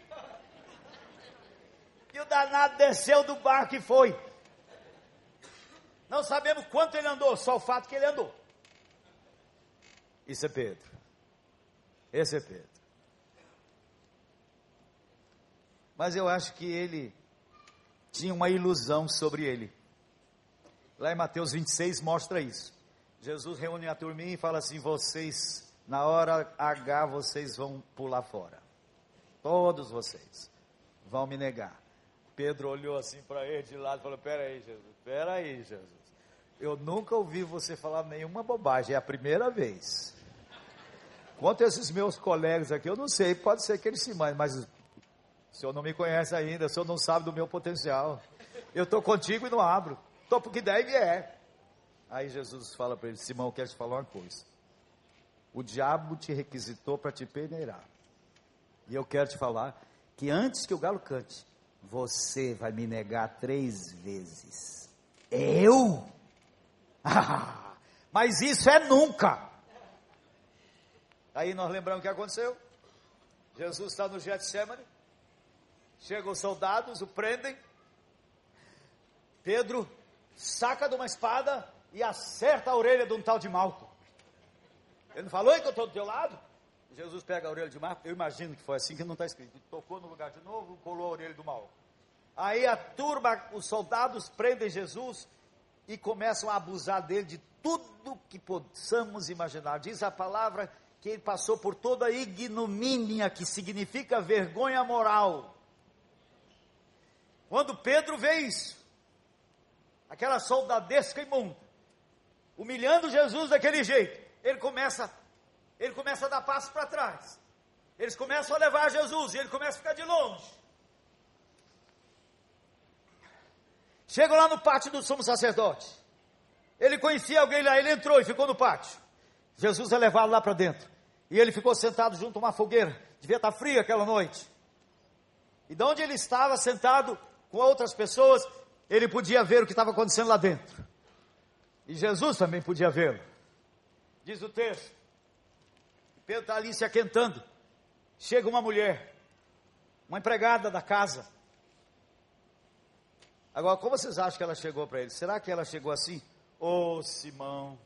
E o danado desceu do barco e foi. Não sabemos quanto ele andou, só o fato que ele andou. Isso é Pedro. Esse é Pedro. Mas eu acho que ele tinha uma ilusão sobre ele. Lá em Mateus 26 mostra isso. Jesus reúne a turminha e fala assim: vocês, na hora H, vocês vão pular fora. Todos vocês vão me negar. Pedro olhou assim para ele de lado e falou: Peraí, Jesus, peraí, Jesus. Eu nunca ouvi você falar nenhuma bobagem, é a primeira vez. Quanto a esses meus colegas aqui, eu não sei, pode ser que eles se mandem, mas o senhor não me conhece ainda, o senhor não sabe do meu potencial. Eu estou contigo e não abro. Estou porque deve é. Aí Jesus fala para ele: Simão, quero te falar uma coisa. O diabo te requisitou para te peneirar. E eu quero te falar que antes que o galo cante, você vai me negar três vezes. Eu? Mas isso é nunca. Aí nós lembramos o que aconteceu. Jesus está no Getsemane. Chegam os soldados, o prendem. Pedro saca de uma espada e acerta a orelha de um tal de Malco. Ele não falou que eu estou do teu lado? Jesus pega a orelha de Marco, eu imagino que foi assim que não está escrito. Tocou no lugar de novo, colou a orelha do mal. Aí a turma, os soldados prendem Jesus e começam a abusar dele de tudo que possamos imaginar. Diz a palavra que ele passou por toda a ignomínia, que significa vergonha moral. Quando Pedro vê isso, aquela soldadesca imunda, humilhando Jesus daquele jeito, ele começa, ele começa a dar passo para trás. Eles começam a levar Jesus e ele começa a ficar de longe. Chegam lá no pátio do sumo sacerdote. Ele conhecia alguém lá, ele entrou e ficou no pátio. Jesus é levado lá para dentro. E ele ficou sentado junto a uma fogueira. Devia estar frio aquela noite. E de onde ele estava sentado com outras pessoas, ele podia ver o que estava acontecendo lá dentro. E Jesus também podia vê-lo. Diz o texto. Pedro está ali se aquentando. Chega uma mulher, uma empregada da casa. Agora, como vocês acham que ela chegou para ele? Será que ela chegou assim? Ô oh, Simão,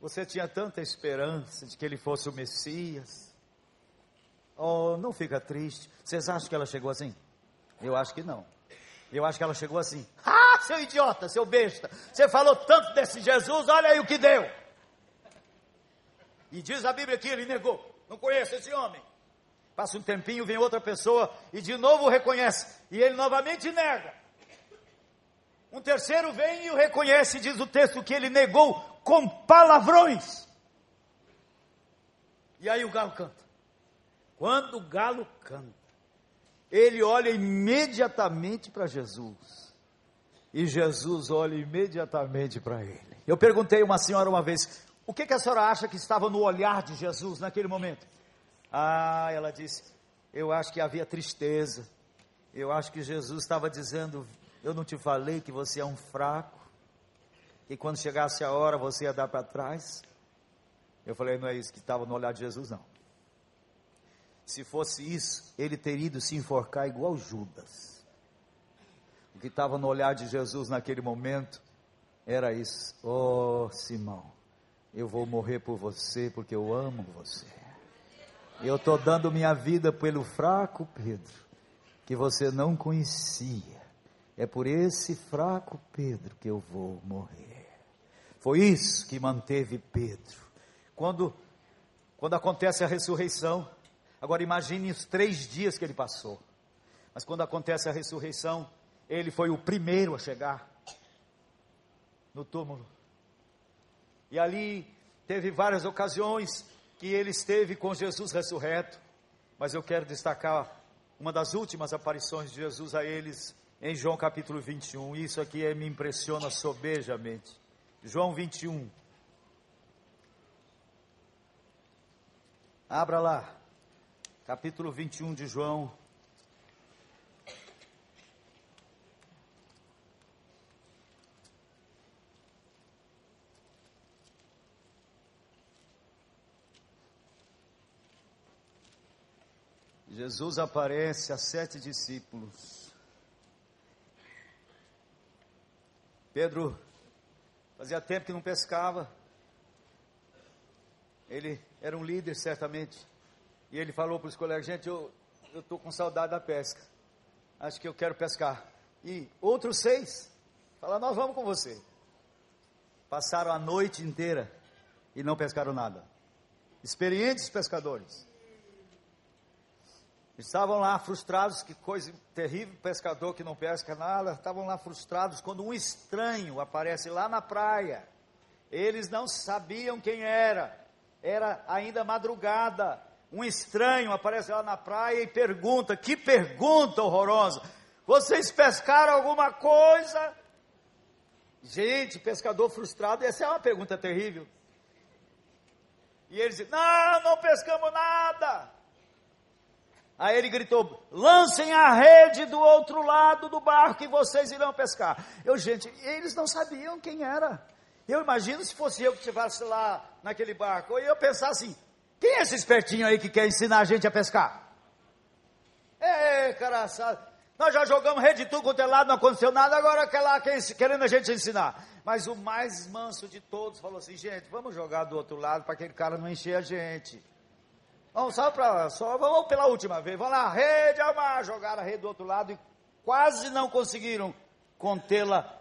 você tinha tanta esperança de que ele fosse o Messias. Oh, não fica triste. Vocês acham que ela chegou assim? Eu acho que não. Eu acho que ela chegou assim. Ah, seu idiota, seu besta. Você falou tanto desse Jesus, olha aí o que deu. E diz a Bíblia que ele negou. Não conheço esse homem. Passa um tempinho, vem outra pessoa e de novo o reconhece. E ele novamente nega. Um terceiro vem e o reconhece, diz o texto, que ele negou com palavrões. E aí o galo canta. Quando o galo canta, ele olha imediatamente para Jesus. E Jesus olha imediatamente para ele. Eu perguntei uma senhora uma vez: o que, que a senhora acha que estava no olhar de Jesus naquele momento? Ah, ela disse: eu acho que havia tristeza. Eu acho que Jesus estava dizendo: eu não te falei que você é um fraco? Que quando chegasse a hora você ia dar para trás? Eu falei, não é isso que estava no olhar de Jesus, não. Se fosse isso, ele teria ido se enforcar igual Judas. O que estava no olhar de Jesus naquele momento era isso. Oh, Simão, eu vou morrer por você porque eu amo você. Eu estou dando minha vida pelo fraco Pedro, que você não conhecia. É por esse fraco Pedro que eu vou morrer. Foi isso que manteve Pedro. Quando, quando acontece a ressurreição, agora imagine os três dias que ele passou. Mas quando acontece a ressurreição, ele foi o primeiro a chegar no túmulo. E ali teve várias ocasiões que ele esteve com Jesus ressurreto. Mas eu quero destacar uma das últimas aparições de Jesus a eles em João capítulo 21. Isso aqui é, me impressiona sobejamente. João 21. Abra lá, capítulo 21 de João. Jesus aparece a sete discípulos. Pedro fazia tempo que não pescava. Ele era um líder, certamente. E ele falou para os colegas: gente, eu estou com saudade da pesca. Acho que eu quero pescar. E outros seis falaram: nós vamos com você. Passaram a noite inteira e não pescaram nada. Experientes pescadores. Estavam lá frustrados, que coisa terrível, pescador que não pesca nada, estavam lá frustrados quando um estranho aparece lá na praia. Eles não sabiam quem era, era ainda madrugada. Um estranho aparece lá na praia e pergunta: Que pergunta horrorosa! Vocês pescaram alguma coisa? Gente, pescador frustrado, essa é uma pergunta terrível. E eles dizem: Não, não pescamos nada. Aí ele gritou: lancem a rede do outro lado do barco e vocês irão pescar. Eu, gente, eles não sabiam quem era. Eu imagino se fosse eu que estivesse lá naquele barco, eu ia pensar assim: quem é esse espertinho aí que quer ensinar a gente a pescar? É, caraçado. Nós já jogamos rede de tudo quanto é lado, não aconteceu nada, agora quer lá querendo a gente ensinar. Mas o mais manso de todos falou assim: gente, vamos jogar do outro lado para aquele cara não encher a gente. Vamos só para só vamos pela última vez. Vamos lá, rede ao mar, jogaram a rede do outro lado e quase não conseguiram contê-la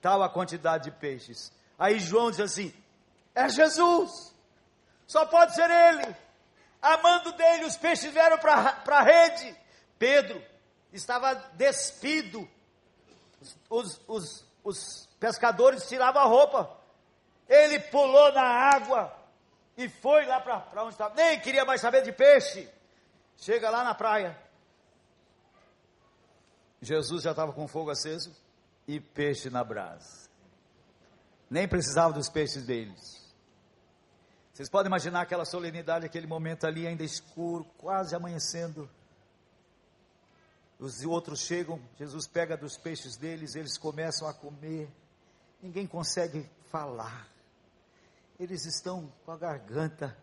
tal a quantidade de peixes. Aí João diz assim: é Jesus, só pode ser ele. Amando dele, os peixes vieram para a rede. Pedro estava despido. Os, os, os pescadores tiravam a roupa. Ele pulou na água e foi lá para onde estava, nem queria mais saber de peixe. Chega lá na praia. Jesus já estava com fogo aceso e peixe na brasa. Nem precisava dos peixes deles. Vocês podem imaginar aquela solenidade, aquele momento ali ainda escuro, quase amanhecendo. Os outros chegam, Jesus pega dos peixes deles, eles começam a comer. Ninguém consegue falar eles estão com a garganta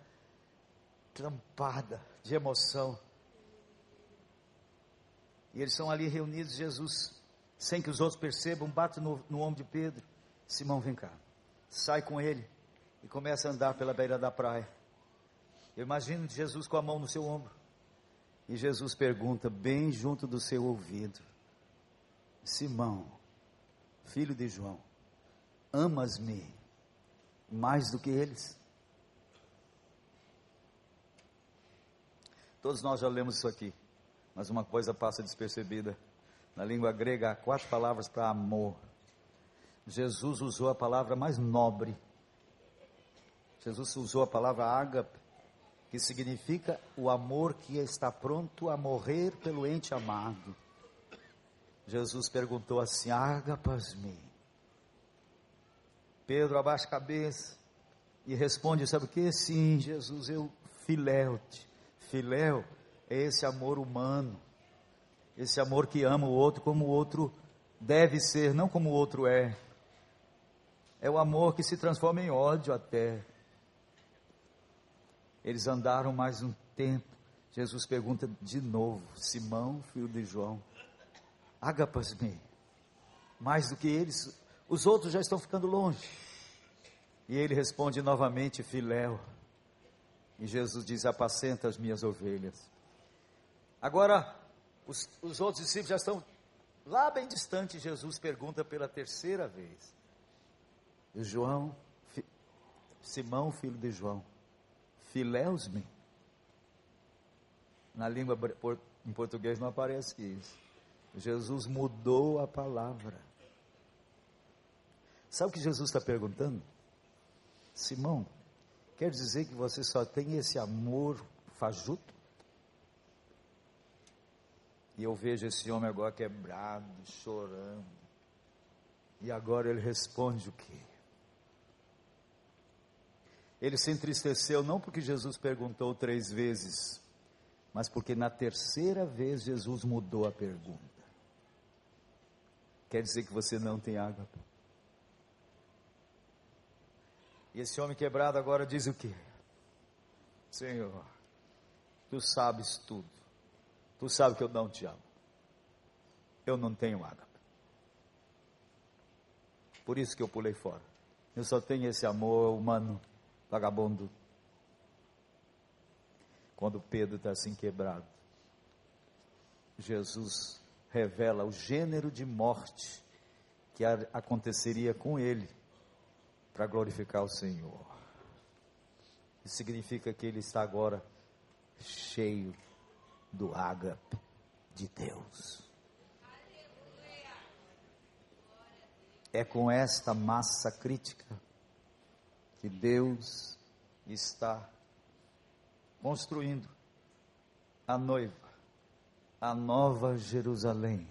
trampada de emoção. E eles estão ali reunidos, Jesus, sem que os outros percebam, bate no, no ombro de Pedro. Simão, vem cá. Sai com ele e começa a andar pela beira da praia. Eu imagino Jesus com a mão no seu ombro. E Jesus pergunta, bem junto do seu ouvido: Simão, filho de João, amas-me mais do que eles. Todos nós já lemos isso aqui, mas uma coisa passa despercebida. Na língua grega há quatro palavras para amor. Jesus usou a palavra mais nobre. Jesus usou a palavra ágape, que significa o amor que está pronto a morrer pelo ente amado. Jesus perguntou assim: Ágapas-me Pedro abaixa a cabeça e responde: Sabe o que? Sim, Jesus, eu filéu-te. Filéu é esse amor humano, esse amor que ama o outro como o outro deve ser, não como o outro é. É o amor que se transforma em ódio até. Eles andaram mais um tempo. Jesus pergunta de novo: Simão, filho de João, agapas-me. Mais do que eles, os outros já estão ficando longe. E ele responde novamente: Filéu. E Jesus diz: Apacenta as minhas ovelhas. Agora, os, os outros discípulos já estão lá bem distante. Jesus pergunta pela terceira vez: João, fi, Simão, filho de João, filéus-me. Na língua em português não aparece isso. Jesus mudou a palavra. Sabe o que Jesus está perguntando? Simão, quer dizer que você só tem esse amor fajuto? E eu vejo esse homem agora quebrado, chorando. E agora ele responde o quê? Ele se entristeceu não porque Jesus perguntou três vezes, mas porque na terceira vez Jesus mudou a pergunta. Quer dizer que você não tem água? E esse homem quebrado agora diz o quê? Senhor, tu sabes tudo. Tu sabes que eu não te amo. Eu não tenho água. Por isso que eu pulei fora. Eu só tenho esse amor humano vagabundo. Quando Pedro está assim quebrado, Jesus revela o gênero de morte que aconteceria com ele para glorificar o Senhor. Isso significa que ele está agora cheio do ágape de Deus. É com esta massa crítica que Deus está construindo a noiva, a nova Jerusalém.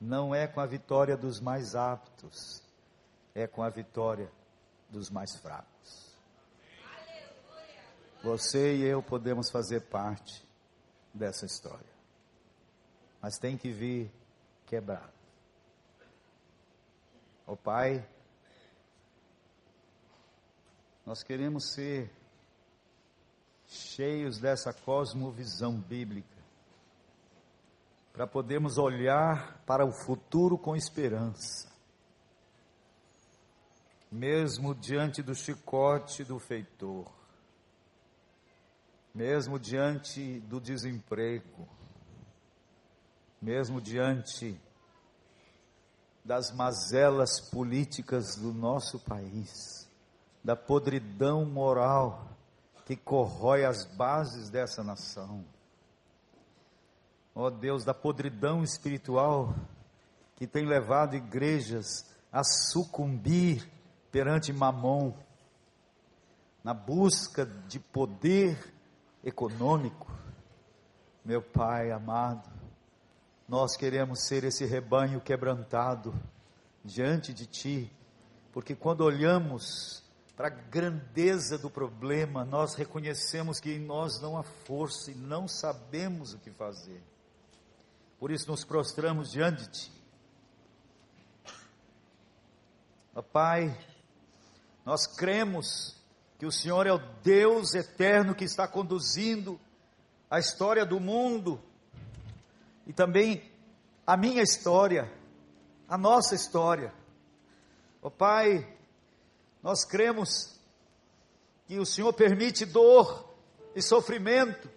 Não é com a vitória dos mais aptos, é com a vitória dos mais fracos. Você e eu podemos fazer parte dessa história, mas tem que vir quebrado. O Pai, nós queremos ser cheios dessa cosmovisão bíblica, para podermos olhar para o futuro com esperança, mesmo diante do chicote do feitor, mesmo diante do desemprego, mesmo diante das mazelas políticas do nosso país, da podridão moral que corrói as bases dessa nação. Ó oh Deus, da podridão espiritual que tem levado igrejas a sucumbir perante Mamon, na busca de poder econômico. Meu Pai amado, nós queremos ser esse rebanho quebrantado diante de Ti, porque quando olhamos para a grandeza do problema, nós reconhecemos que em nós não há força e não sabemos o que fazer. Por isso nos prostramos diante de Ti. Pai, nós cremos que o Senhor é o Deus eterno que está conduzindo a história do mundo e também a minha história, a nossa história. Ó Pai, nós cremos que o Senhor permite dor e sofrimento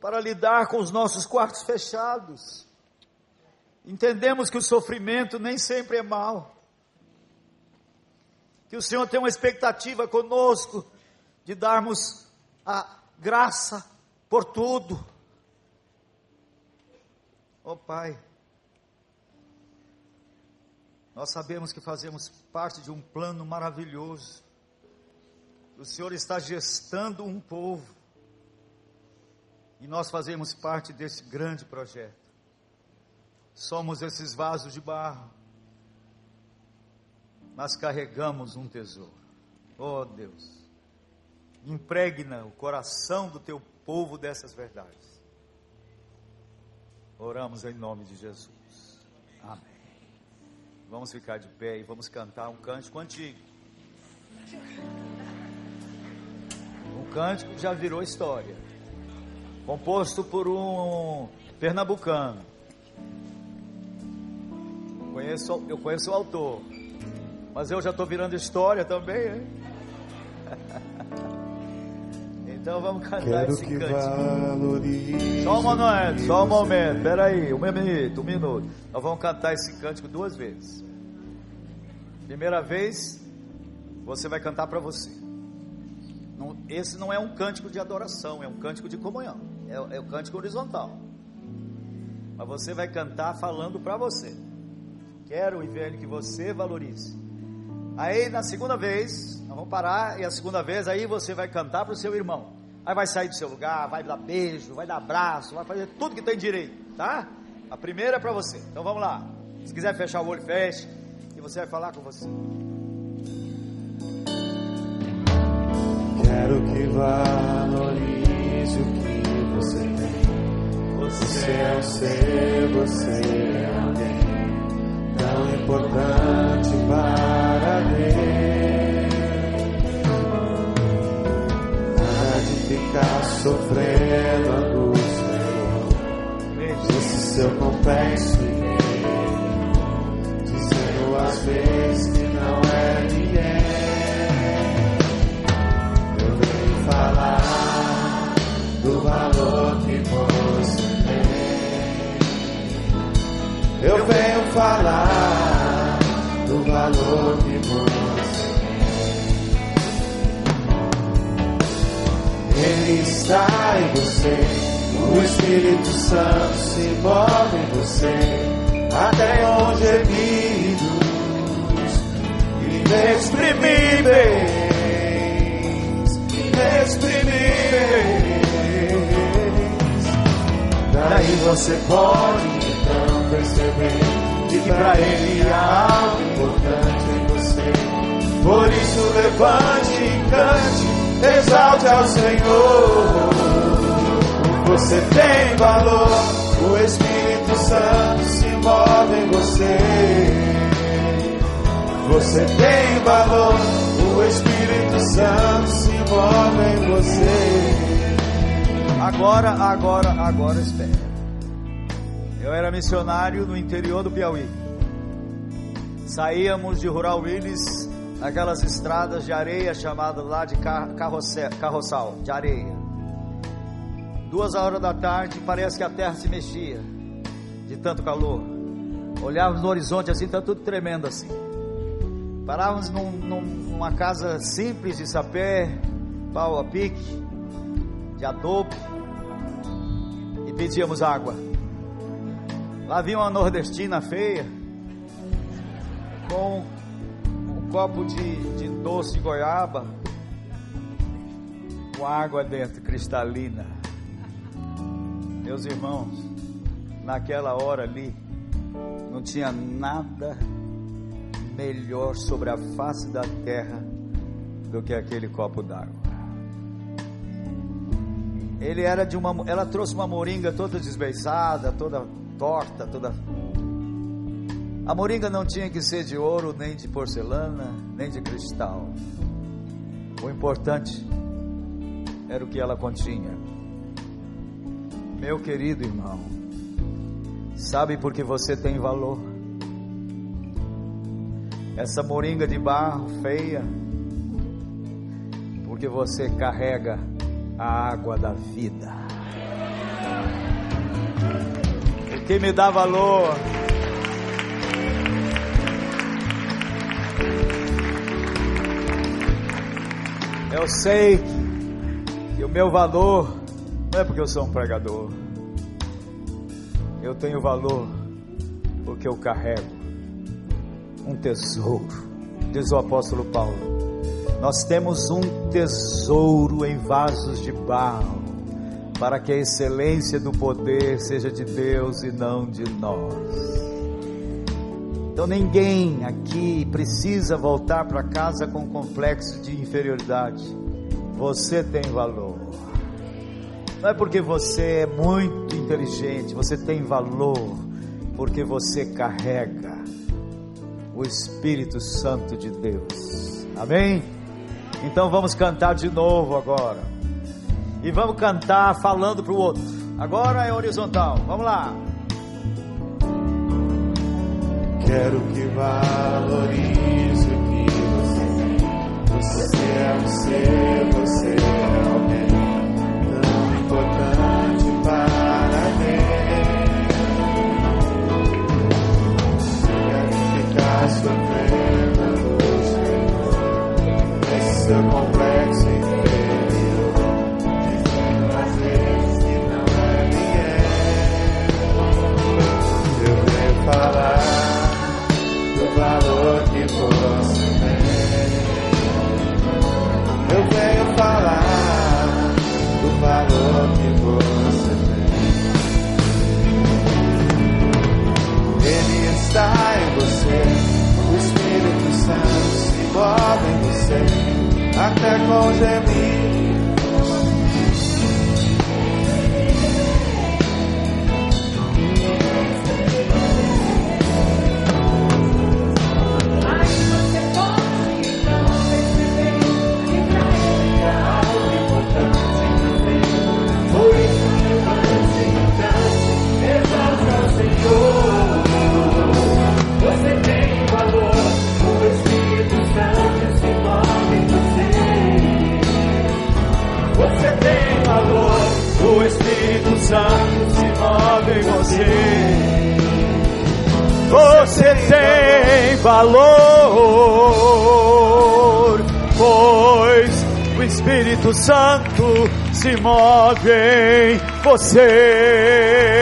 para lidar com os nossos quartos fechados. Entendemos que o sofrimento nem sempre é mal. Que o Senhor tem uma expectativa conosco de darmos a graça por tudo. Ó oh, Pai, nós sabemos que fazemos parte de um plano maravilhoso. O Senhor está gestando um povo. E nós fazemos parte desse grande projeto. Somos esses vasos de barro. Mas carregamos um tesouro. Oh Deus, impregna o coração do teu povo dessas verdades. Oramos em nome de Jesus. Amém. Vamos ficar de pé e vamos cantar um cântico antigo. Um cântico que já virou história. Composto por um pernambucano. Conheço, eu conheço o autor. Mas eu já estou virando história também, hein? Então vamos cantar Quero esse cântico. Só um momento, só um momento. Pera aí, um minuto, um minuto. Nós vamos cantar esse cântico duas vezes. Primeira vez, você vai cantar para você. esse não é um cântico de adoração, é um cântico de comunhão. É, é o cântico horizontal. Mas você vai cantar falando para você. Quero, Ivene, que você valorize. Aí na segunda vez, nós vamos parar e a segunda vez aí você vai cantar para o seu irmão. Aí vai sair do seu lugar, vai dar beijo, vai dar abraço, vai fazer tudo que tem direito, tá? A primeira é para você. Então vamos lá. Se quiser fechar o olho, feche. E você vai falar com você. Quero que valorize o que você tem. Você é um ser, você é importante para Deus. Nada de ficar sofrendo angústia. Esse seu complexo dizendo às vezes que não é ninguém. Eu venho falar do valor que você tem. Eu venho falar valor que você tem. Ele está em você. O Espírito Santo se move em você até onde gemidos inexprimíveis, inexprimíveis. Daí você pode então perceber que para Ele há algo importante em você. Por isso levante e cante, exalte ao Senhor. Você tem valor, o Espírito Santo se move em você. Você tem valor, o Espírito Santo se move em você. Agora, agora, agora espera. Eu era missionário no interior do Piauí. Saíamos de Rural Willis, naquelas estradas de areia chamadas lá de carroçal, de areia. Duas horas da tarde, parece que a terra se mexia de tanto calor. Olhávamos no horizonte assim, está tudo tremendo assim. Parávamos num, num, numa casa simples de sapé, pau a pique, de adobe, e pedíamos água. Lá vinha uma nordestina feia, com um copo de, de doce goiaba, com água dentro, cristalina. Meus irmãos, naquela hora ali, não tinha nada melhor sobre a face da terra do que aquele copo d'água. Ele era de uma, ela trouxe uma moringa toda desbeiçada, toda torta, toda. A moringa não tinha que ser de ouro, nem de porcelana, nem de cristal. O importante era o que ela continha. Meu querido irmão, sabe por que você tem valor? Essa moringa de barro feia, porque você carrega a água da vida. O que me dá valor Eu sei que o meu valor não é porque eu sou um pregador. Eu tenho valor porque eu carrego um tesouro. Diz o apóstolo Paulo. Nós temos um tesouro em vasos de barro, para que a excelência do poder seja de Deus e não de nós. Então ninguém aqui precisa voltar para casa com complexo de inferioridade. Você tem valor. Não é porque você é muito inteligente, você tem valor, porque você carrega o Espírito Santo de Deus. Amém? Então vamos cantar de novo agora. E vamos cantar falando para o outro. Agora é horizontal. Vamos lá. Quero que valorize o que você tem. Você é um ser, você é alguém importante para mim. Quero ficar sofrendo sobem do céu, até com gemidos Santo se move em você. Você tem valor, pois o Espírito Santo se move em você.